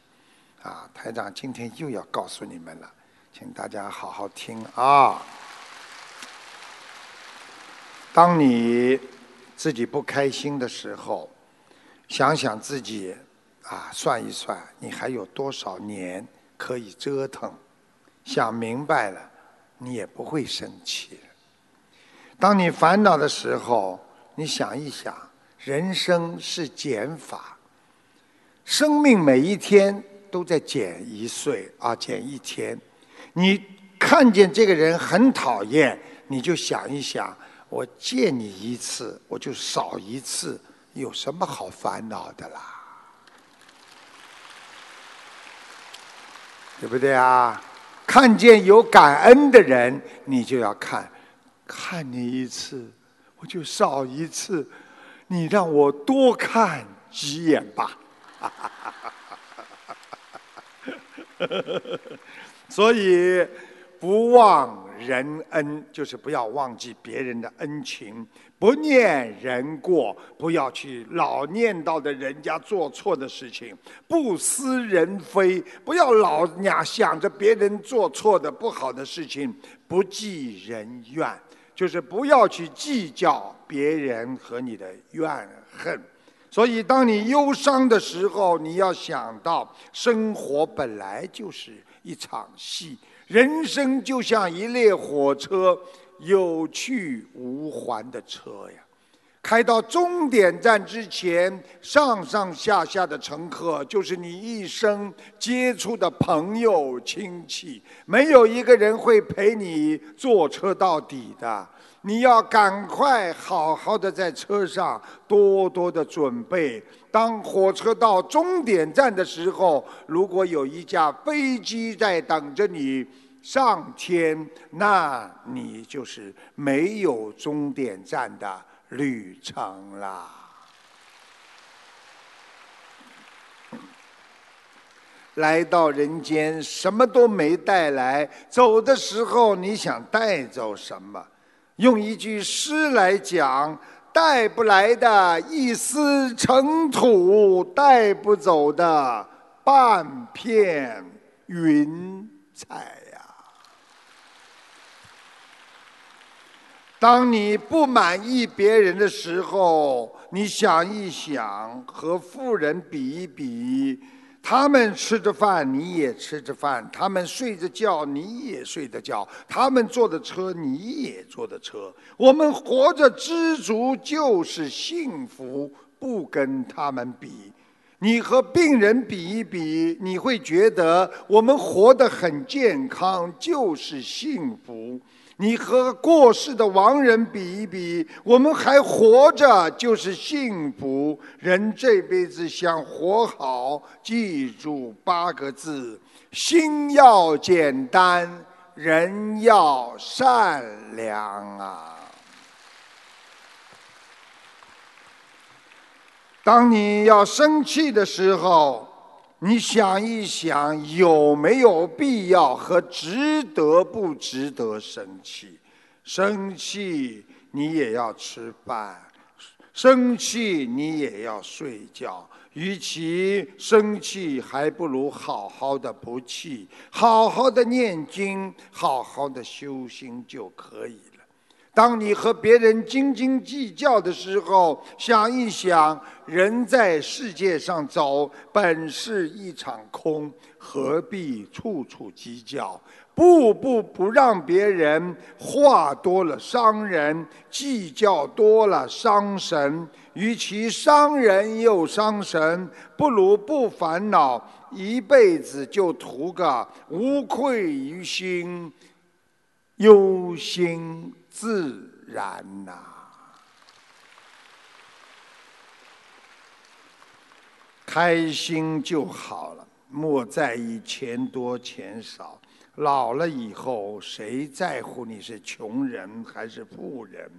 啊，台长今天又要告诉你们了，请大家好好听啊。当你自己不开心的时候，想想自己啊，算一算，你还有多少年可以折腾？想明白了，你也不会生气了。当你烦恼的时候，你想一想，人生是减法，生命每一天都在减一岁啊，减一天。你看见这个人很讨厌，你就想一想，我见你一次，我就少一次，有什么好烦恼的啦？对不对啊？看见有感恩的人，你就要看。看你一次，我就少一次，你让我多看几眼吧。所以，不忘人恩，就是不要忘记别人的恩情；不念人过，不要去老念叨的人家做错的事情；不思人非，不要老想想着别人做错的不好的事情；不记人怨，就是不要去计较别人和你的怨恨。所以，当你忧伤的时候，你要想到，生活本来就是一场戏。人生就像一列火车，有去无还的车呀。开到终点站之前，上上下下的乘客就是你一生接触的朋友亲戚，没有一个人会陪你坐车到底的。你要赶快好好的在车上多多的准备。当火车到终点站的时候，如果有一架飞机在等着你上天，那你就是没有终点站的旅程啦。来到人间，什么都没带来，走的时候你想带走什么？用一句诗来讲，带不来的一丝尘土，带不走的半片云彩呀。当你不满意别人的时候，你想一想，和富人比一比。他们吃着饭，你也吃着饭；他们睡着觉，你也睡着觉；他们坐的车，你也坐的车。我们活着知足就是幸福，不跟他们比。你和病人比一比，你会觉得我们活得很健康就是幸福。你和过世的亡人比一比，我们还活着就是幸福。人这辈子想活好，记住八个字：心要简单，人要善良啊！当你要生气的时候，你想一想，有没有必要和值得不值得生气？生气你也要吃饭，生气你也要睡觉。与其生气，还不如好好的不气，好好的念经，好好的修心就可以。当你和别人斤斤计较的时候，想一想，人在世界上走，本是一场空，何必处处计较？步步不让别人，话多了伤人，计较多了伤神。与其伤人又伤神，不如不烦恼，一辈子就图个无愧于心，忧心。自然呐，开心就好了，莫在意钱多钱少。老了以后，谁在乎你是穷人还是富人？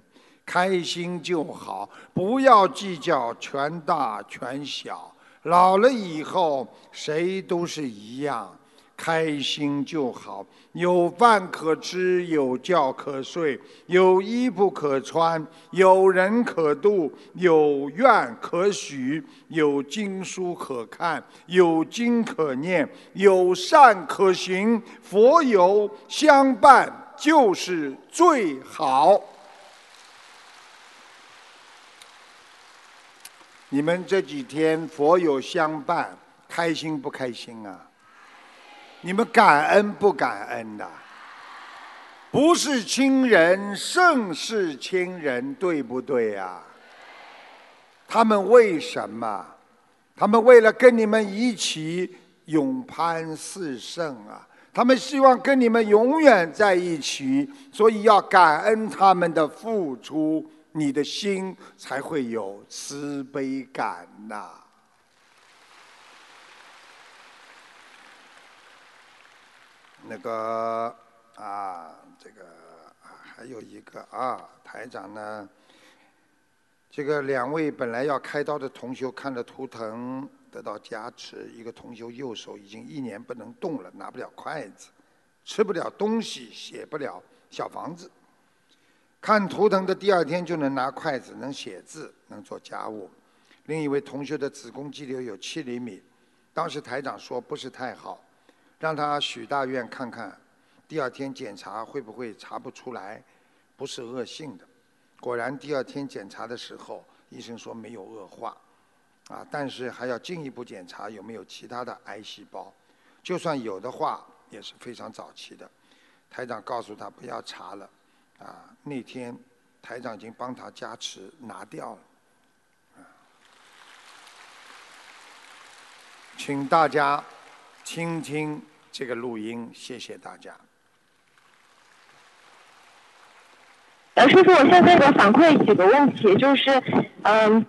开心就好，不要计较权大权小。老了以后，谁都是一样。开心就好，有饭可吃，有觉可睡，有衣服可穿，有人可度，有愿可许，有经书可看，有经可念，有善可行，佛友相伴就是最好。你们这几天佛友相伴，开心不开心啊？你们感恩不感恩的？不是亲人胜是亲人，对不对呀？他们为什么？他们为了跟你们一起永攀四圣啊！他们希望跟你们永远在一起，所以要感恩他们的付出，你的心才会有慈悲感呐。那个啊，这个，还有一个啊，台长呢，这个两位本来要开刀的同修看了图腾得到加持，一个同修右手已经一年不能动了，拿不了筷子，吃不了东西，写不了小房子。看图腾的第二天就能拿筷子，能写字，能做家务。另一位同学的子宫肌瘤有七厘米，当时台长说不是太好，让他许大愿看看，第二天检查会不会查不出来，不是恶性的。果然第二天检查的时候，医生说没有恶化，啊，但是还要进一步检查有没有其他的癌细胞，就算有的话也是非常早期的。台长告诉他不要查了。啊，那天台长已经帮他加持拿掉了，请大家听听这个录音，谢谢大家。呃，师傅，我现在个反馈几个问题，就是，嗯，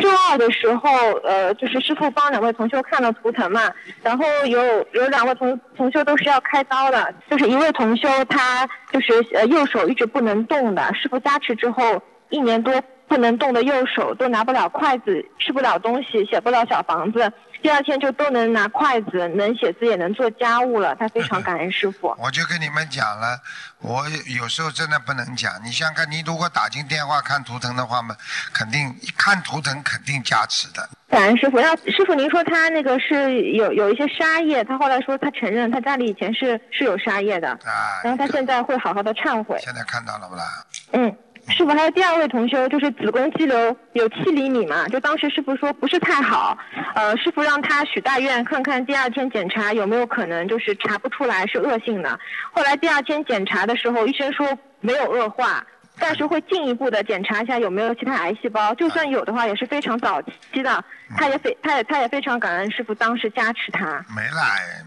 周二的时候，呃，就是师傅帮两位同修看了图腾嘛，然后有有两位同同修都是要开刀的，就是一位同修他就是呃右手一直不能动的，师傅加持之后一年多不能动的右手都拿不了筷子，吃不了东西，写不了小房子。第二天就都能拿筷子，能写字，也能做家务了。他非常感恩师傅。我就跟你们讲了，我有时候真的不能讲。你想想看，你如果打进电话看图腾的话嘛，肯定一看图腾肯定加持的。感恩师傅。那师傅您说他那个是有有一些沙业，他后来说他承认他家里以前是是有沙业的。啊。然后他现在会好好的忏悔。现在看到了不啦？嗯。师傅，还有第二位同修，就是子宫肌瘤有七厘米嘛？就当时师傅说不是太好，呃，师傅让他许大愿，看看第二天检查有没有可能就是查不出来是恶性的。后来第二天检查的时候，医生说没有恶化。但是会进一步的检查一下有没有其他癌细胞，就算有的话也是非常早期的。他也非他也他也非常感恩师傅当时加持他。没了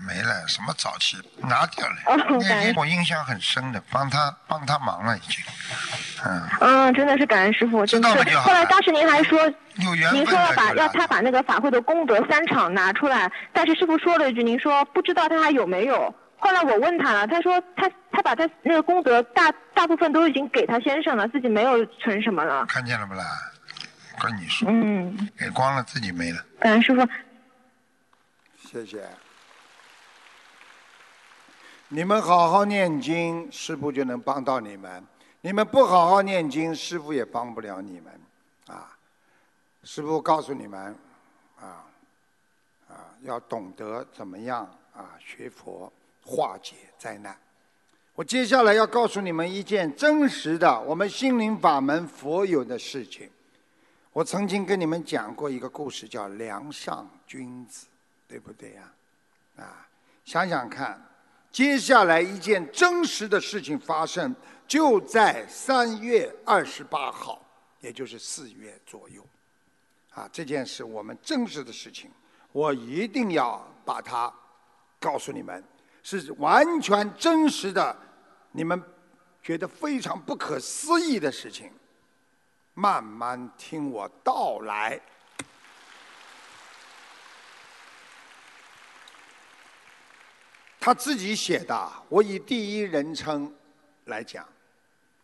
没了，什么早期拿掉了。那天我印象很深的，帮他帮他忙了已经。嗯。嗯，真的是感恩师傅，真的是。后来当时您还说，您说要把要他把那个法会的功德三场拿出来，但是师傅说了一句，您说不知道他还有没有。后来我问他了，他说他他把他那个功德大大部分都已经给他先生了，自己没有存什么了。看见了不啦？跟你说，嗯，给光了，自己没了。感恩师傅，谢谢。你们好好念经，师傅就能帮到你们；你们不好好念经，师傅也帮不了你们。啊，师傅告诉你们，啊啊，要懂得怎么样啊学佛。化解灾难。我接下来要告诉你们一件真实的我们心灵法门佛有的事情。我曾经跟你们讲过一个故事，叫梁上君子，对不对呀？啊，想想看，接下来一件真实的事情发生，就在三月二十八号，也就是四月左右。啊，这件事我们真实的事情，我一定要把它告诉你们。是完全真实的，你们觉得非常不可思议的事情，慢慢听我道来。他自己写的，我以第一人称来讲。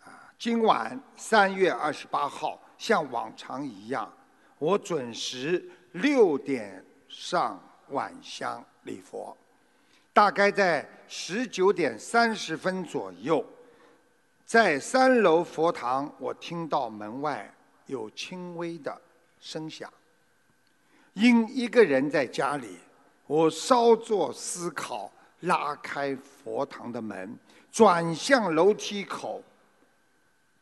啊，今晚三月二十八号，像往常一样，我准时六点上晚香礼佛。大概在十九点三十分左右，在三楼佛堂，我听到门外有轻微的声响。因一个人在家里，我稍作思考，拉开佛堂的门，转向楼梯口。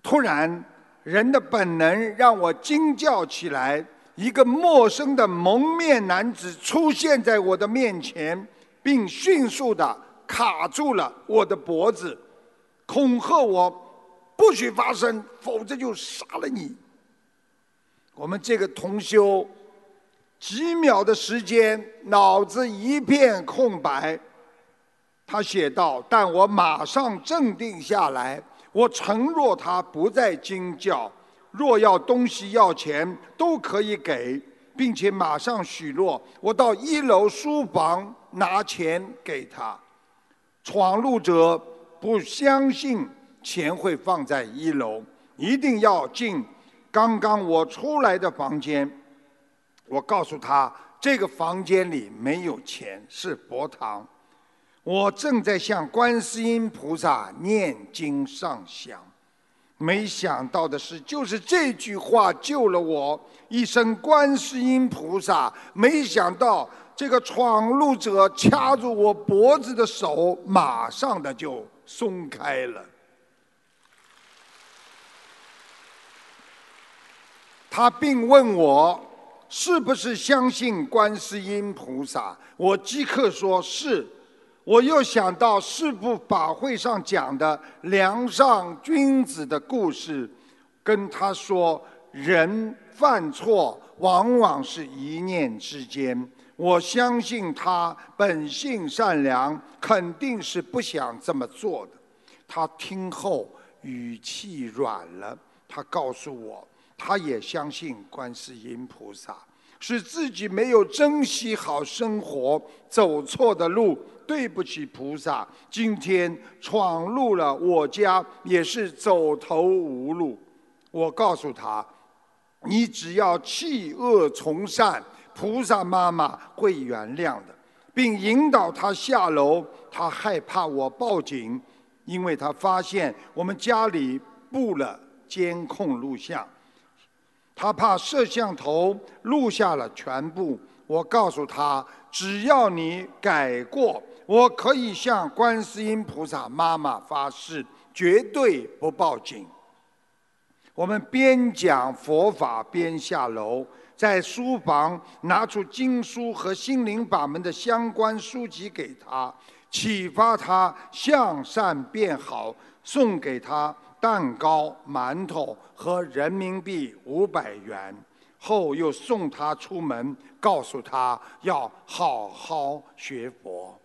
突然，人的本能让我惊叫起来，一个陌生的蒙面男子出现在我的面前。并迅速的卡住了我的脖子，恐吓我不许发声，否则就杀了你。我们这个同修几秒的时间，脑子一片空白。他写道：“但我马上镇定下来，我承诺他不再惊叫，若要东西要钱都可以给，并且马上许诺，我到一楼书房。”拿钱给他，闯入者不相信钱会放在一楼，一定要进刚刚我出来的房间。我告诉他，这个房间里没有钱，是佛堂。我正在向观世音菩萨念经上香。没想到的是，就是这句话救了我一生。观世音菩萨，没想到这个闯入者掐住我脖子的手，马上的就松开了。他并问我是不是相信观世音菩萨，我即刻说是。我又想到师父法会上讲的梁上君子的故事，跟他说，人犯错往往是一念之间。我相信他本性善良，肯定是不想这么做的。他听后语气软了，他告诉我，他也相信观世音菩萨，是自己没有珍惜好生活，走错的路。对不起，菩萨，今天闯入了我家，也是走投无路。我告诉他，你只要弃恶从善，菩萨妈妈会原谅的，并引导他下楼。他害怕我报警，因为他发现我们家里布了监控录像，他怕摄像头录下了全部。我告诉他，只要你改过。我可以向观世音菩萨妈妈发誓，绝对不报警。我们边讲佛法边下楼，在书房拿出经书和心灵法门的相关书籍给他，启发他向善变好，送给他蛋糕、馒头和人民币五百元，后又送他出门，告诉他要好好学佛。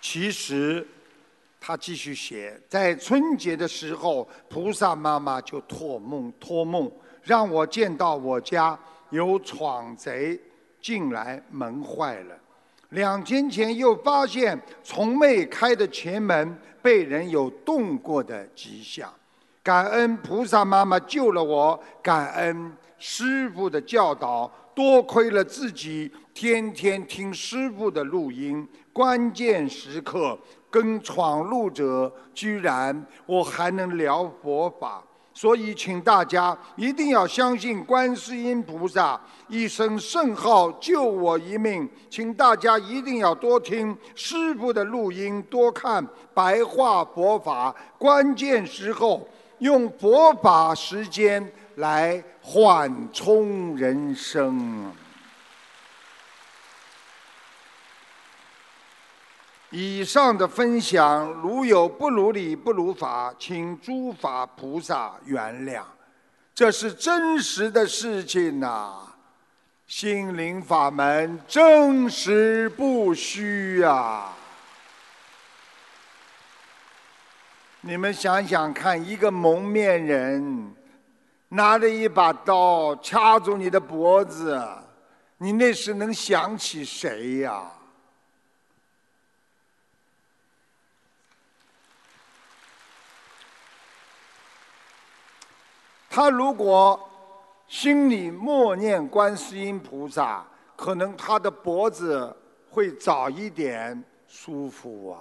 其实，他继续写，在春节的时候，菩萨妈妈就托梦托梦，让我见到我家有闯贼进来，门坏了。两天前又发现从未开的前门被人有动过的迹象。感恩菩萨妈妈救了我，感恩师父的教导，多亏了自己天天听师父的录音。关键时刻跟闯入者，居然我还能聊佛法，所以请大家一定要相信观世音菩萨一声圣号救我一命，请大家一定要多听师父的录音，多看白话佛法，关键时候用佛法时间来缓冲人生。以上的分享如有不如理、不如法，请诸法菩萨原谅。这是真实的事情呐，心灵法门真实不虚啊！你们想想看，一个蒙面人拿着一把刀掐住你的脖子，你那时能想起谁呀？他如果心里默念观世音菩萨，可能他的脖子会早一点舒服啊。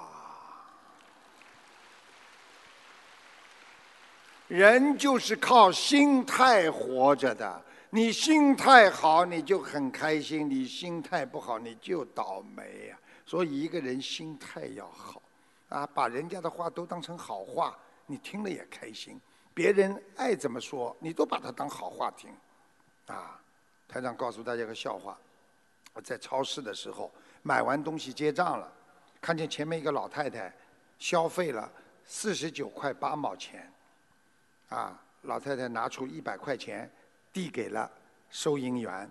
人就是靠心态活着的，你心态好，你就很开心；你心态不好，你就倒霉呀。所以一个人心态要好，啊，把人家的话都当成好话，你听了也开心。别人爱怎么说，你都把它当好话听，啊！台长告诉大家个笑话：我在超市的时候买完东西结账了，看见前面一个老太太消费了四十九块八毛钱，啊！老太太拿出一百块钱递给了收银员，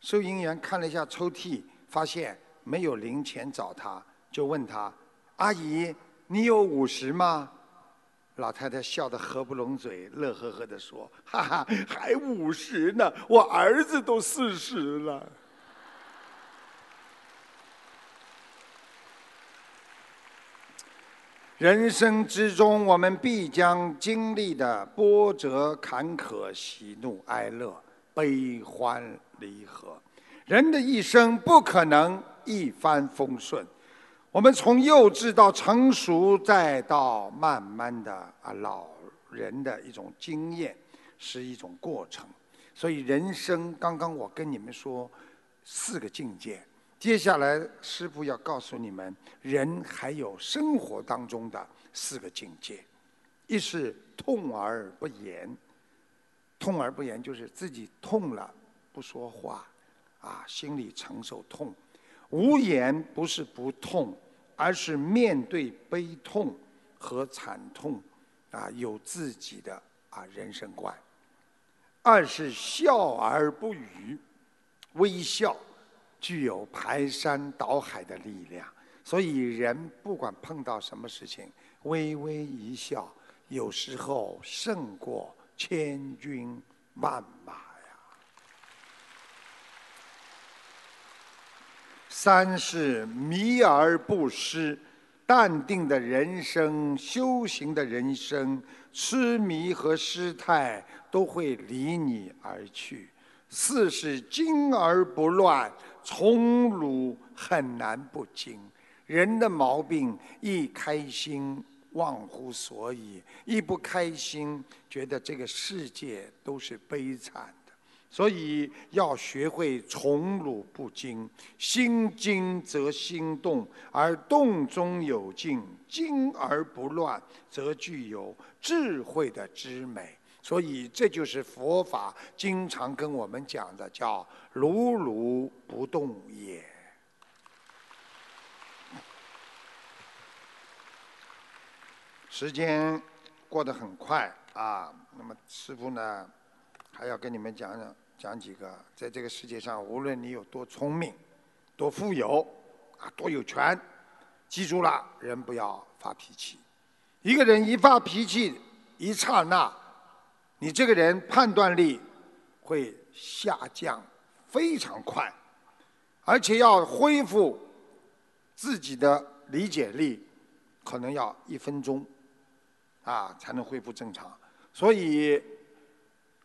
收银员看了一下抽屉，发现没有零钱找她，就问她：“阿姨，你有五十吗？”老太太笑得合不拢嘴，乐呵呵地说：“哈哈，还五十呢，我儿子都四十了。”人生之中，我们必将经历的波折、坎坷、喜怒哀乐，悲欢离合。人的一生不可能一帆风顺，我们从幼稚到成熟，再到慢慢的啊老人的一种经验，是一种过程。所以人生，刚刚我跟你们说四个境界，接下来师傅要告诉你们，人还有生活当中的四个境界。一是痛而不言，痛而不言就是自己痛了不说话，啊，心里承受痛。无言不是不痛，而是面对悲痛和惨痛，啊，有自己的啊人生观。二是笑而不语，微笑具有排山倒海的力量，所以人不管碰到什么事情，微微一笑，有时候胜过千军万马呀。三是迷而不失，淡定的人生，修行的人生，痴迷和失态。都会离你而去。四是惊而不乱，从容很难不惊。人的毛病，一开心忘乎所以，一不开心觉得这个世界都是悲惨。所以要学会从容不惊，心惊则心动，而动中有静，静而不乱，则具有智慧的之美。所以，这就是佛法经常跟我们讲的，叫“如如不动也”。时间过得很快啊，那么师傅呢，还要跟你们讲讲讲几个，在这个世界上，无论你有多聪明、多富有啊、多有权，记住了，人不要发脾气。一个人一发脾气，一刹那。你这个人判断力会下降非常快，而且要恢复自己的理解力，可能要一分钟啊才能恢复正常。所以，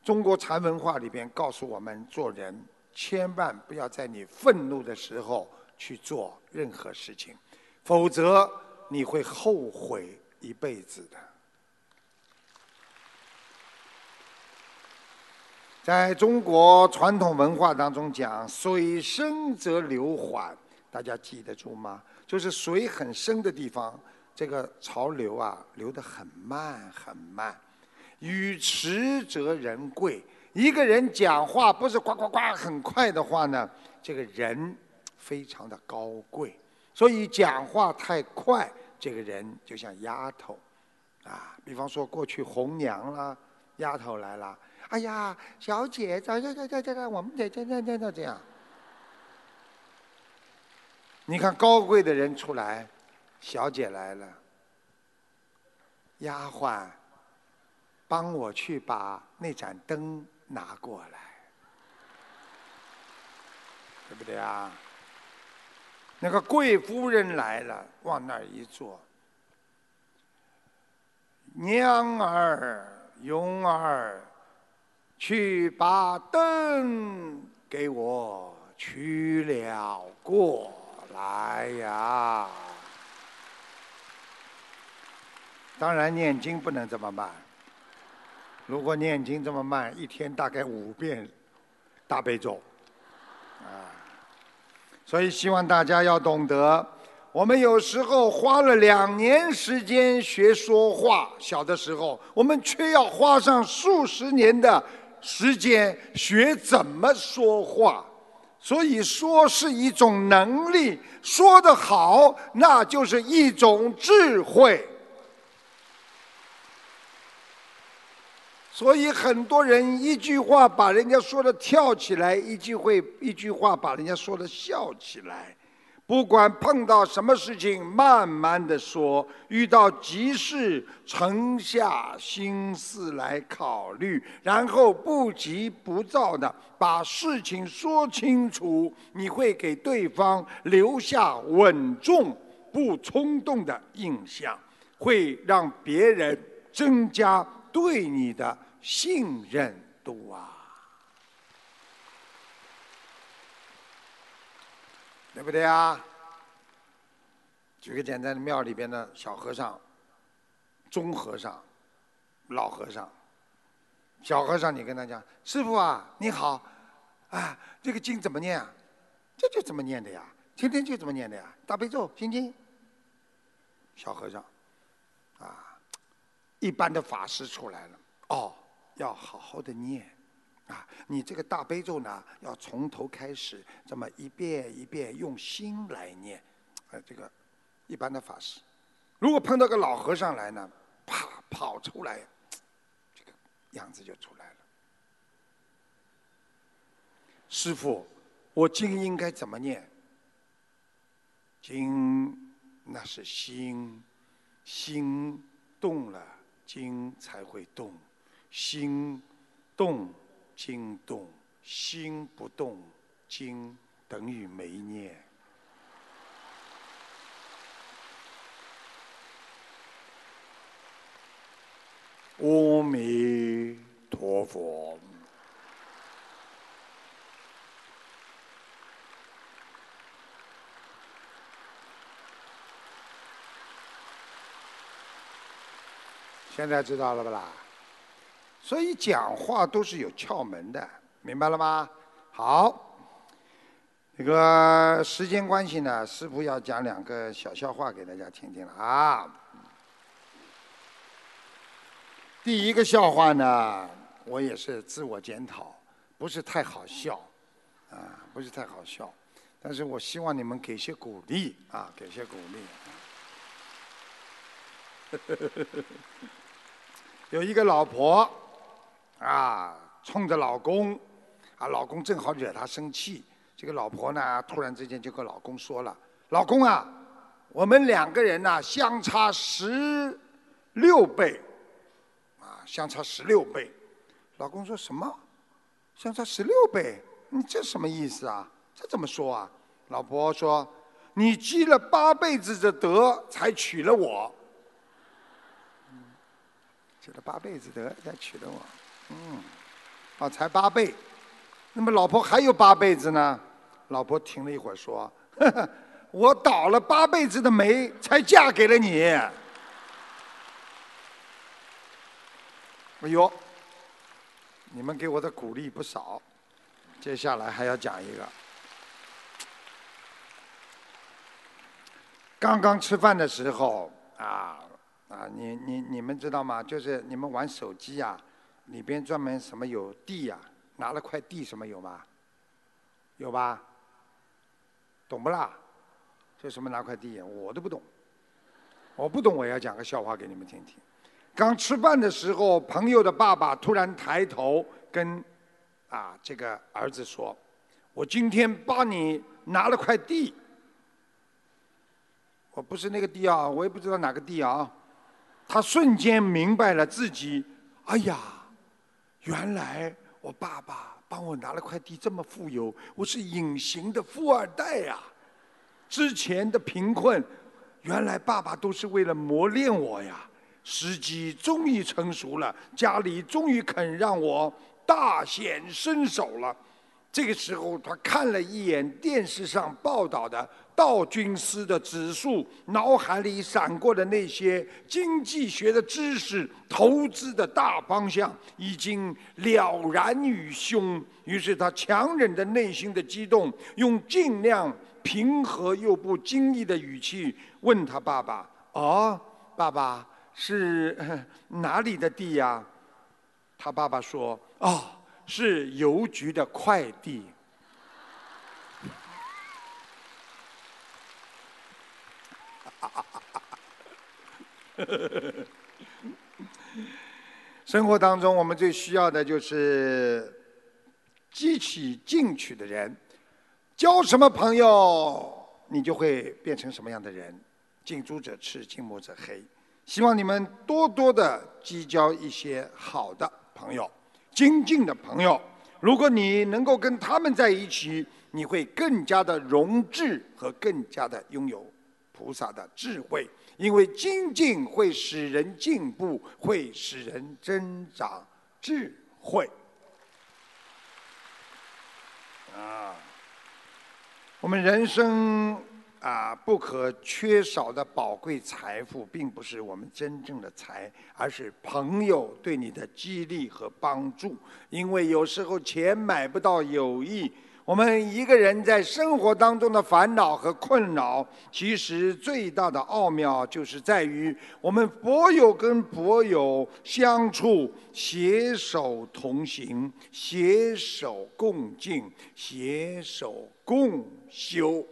中国禅文化里边告诉我们，做人千万不要在你愤怒的时候去做任何事情，否则你会后悔一辈子的。在中国传统文化当中讲，水深则流缓，大家记得住吗？就是水很深的地方，这个潮流啊流得很慢很慢。语迟则人贵，一个人讲话不是呱呱呱很快的话呢，这个人非常的高贵。所以讲话太快，这个人就像丫头，啊，比方说过去红娘啦，丫头来了。哎呀，小姐，走走走走走，我们得这这这这这样。你看高贵的人出来，小姐来了，丫鬟，帮我去把那盏灯拿过来，对不对啊？那个贵夫人来了，往那儿一坐，娘儿，蓉儿。去把灯给我取了过来呀！当然念经不能这么慢。如果念经这么慢，一天大概五遍大悲咒啊！所以希望大家要懂得，我们有时候花了两年时间学说话，小的时候，我们却要花上数十年的。时间学怎么说话，所以说是一种能力，说得好，那就是一种智慧。所以很多人一句话把人家说的跳起来，一句会一句话把人家说的笑起来。不管碰到什么事情，慢慢的说；遇到急事，沉下心思来考虑，然后不急不躁的把事情说清楚。你会给对方留下稳重、不冲动的印象，会让别人增加对你的信任度啊。对不对啊？举个简单的庙里边的小和尚中和尚老和尚。小和尚你跟他讲师傅啊你好。啊这个经怎么念啊？这就这么念的呀。天天就这么念的呀。大悲咒心经。小和尚。啊一般的法师出来了。哦要好好的念，啊，你这个大悲咒呢，要从头开始，这么一遍一遍用心来念，呃，这个一般的法师，如果碰到个老和尚来呢，啪跑出来。这个样子就出来了。师傅，我经应该怎么念？经那是心，心动了，经才会动；心动，经动；心不动，经等于没念。阿弥陀佛。现在知道了不啦？所以讲话都是有窍门的，明白了吗？好，这个时间关系呢，师傅要讲两个小笑话给大家听听了啊。第一个笑话呢，我也是自我检讨，不是太好笑，啊，不是太好笑，但是我希望你们给些鼓励啊，给些鼓励。有一个老婆，啊，冲着老公，啊，老公正好惹她生气，这个老婆呢，突然之间就跟老公说了：“老公啊，我们两个人呢，相差十六倍。”啊相差十六倍，老公说什么？相差十六倍？你这什么意思啊？这怎么说啊？老婆说：“你积了八辈子的德，才娶了我。”积了八辈子德才娶了我。嗯，啊，才八倍。那么老婆还有八辈子呢？老婆停了一会儿说：“ 我倒了八辈子的霉，才嫁给了你。”哎呦，你们给我的鼓励不少，接下来还要讲一个。刚刚吃饭的时候啊啊，你你你们知道吗？就是你们玩手机呀，里边专门什么有地呀，拿了块地什么有吗？有吧？懂不啦？这什么拿块地？我都不懂，我不懂，我要讲个笑话给你们听听。刚吃饭的时候，朋友的爸爸突然抬头跟啊这个儿子说：“我今天帮你拿了块地。”我不是那个地啊，我也不知道哪个地啊。他瞬间明白了自己，哎呀，原来我爸爸帮我拿了块地这么富有，我是隐形的富二代呀。之前的贫困，原来爸爸都是为了磨练我呀。时机终于成熟了，家里终于肯让我大显身手了。这个时候，他看了一眼电视上报道的道琼斯的指数，脑海里闪过的那些经济学的知识、投资的大方向，已经了然于胸。于是，他强忍着内心的激动，用尽量平和又不经意的语气问他爸爸：“哦，爸爸。”是哪里的地呀？他爸爸说：“哦，是邮局的快递。” 生活当中，我们最需要的就是积起进取的人。交什么朋友，你就会变成什么样的人。近朱者赤，近墨者黑。希望你们多多的结交一些好的朋友、精进的朋友。如果你能够跟他们在一起，你会更加的融智和更加的拥有菩萨的智慧。因为精进会使人进步，会使人增长智慧。啊，我们人生啊不可缺少的宝贵财富，并不是我们真正的财，而是朋友对你的激励和帮助。因为有时候钱买不到友谊。我们一个人在生活当中的烦恼和困扰，其实最大的奥妙就是在于我们博友跟博友相处，携手同行，携手共进，携手共修。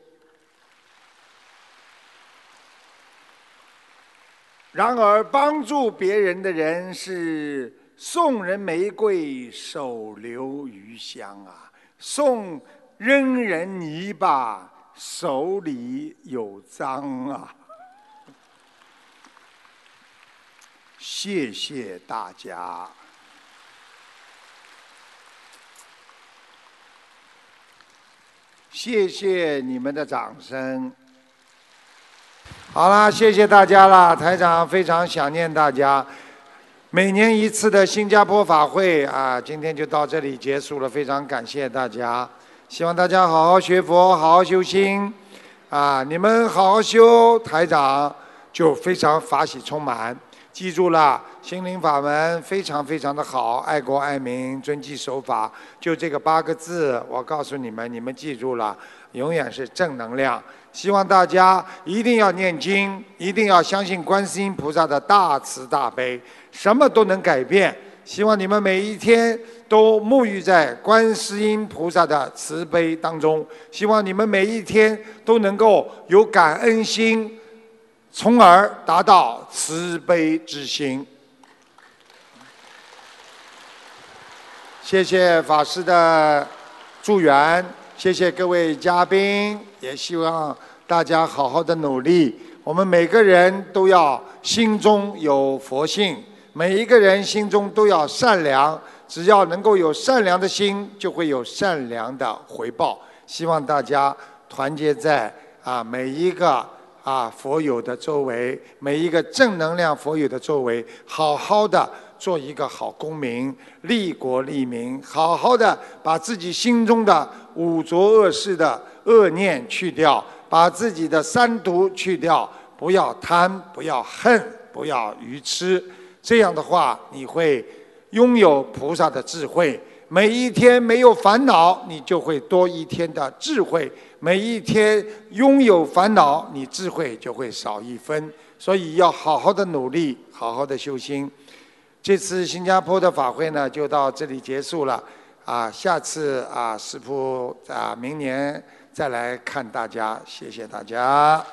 然而，帮助别人的人是送人玫瑰，手留余香啊。送扔人泥巴，手里有脏啊！谢谢大家，谢谢你们的掌声。好啦，谢谢大家了，台长非常想念大家。每年一次的新加坡法会啊，今天就到这里结束了。非常感谢大家，希望大家好好学佛，好好修心啊！你们好好修，台长就非常法喜充满。记住了，心灵法门非常非常的好，爱国爱民，遵纪守法，就这个八个字，我告诉你们，你们记住了，永远是正能量。希望大家一定要念经，一定要相信观世音菩萨的大慈大悲。什么都能改变。希望你们每一天都沐浴在观世音菩萨的慈悲当中。希望你们每一天都能够有感恩心，从而达到慈悲之心。谢谢法师的助缘，谢谢各位嘉宾，也希望大家好好的努力。我们每个人都要心中有佛性。每一个人心中都要善良，只要能够有善良的心，就会有善良的回报。希望大家团结在啊每一个啊佛友的周围，每一个正能量佛友的周围，好好的做一个好公民，利国利民，好好的把自己心中的五浊恶世的恶念去掉，把自己的三毒去掉，不要贪，不要恨，不要愚痴。这样的话，你会拥有菩萨的智慧。每一天没有烦恼，你就会多一天的智慧；每一天拥有烦恼，你智慧就会少一分。所以要好好的努力，好好的修心。这次新加坡的法会呢，就到这里结束了。啊，下次啊，师傅啊，明年再来看大家。谢谢大家。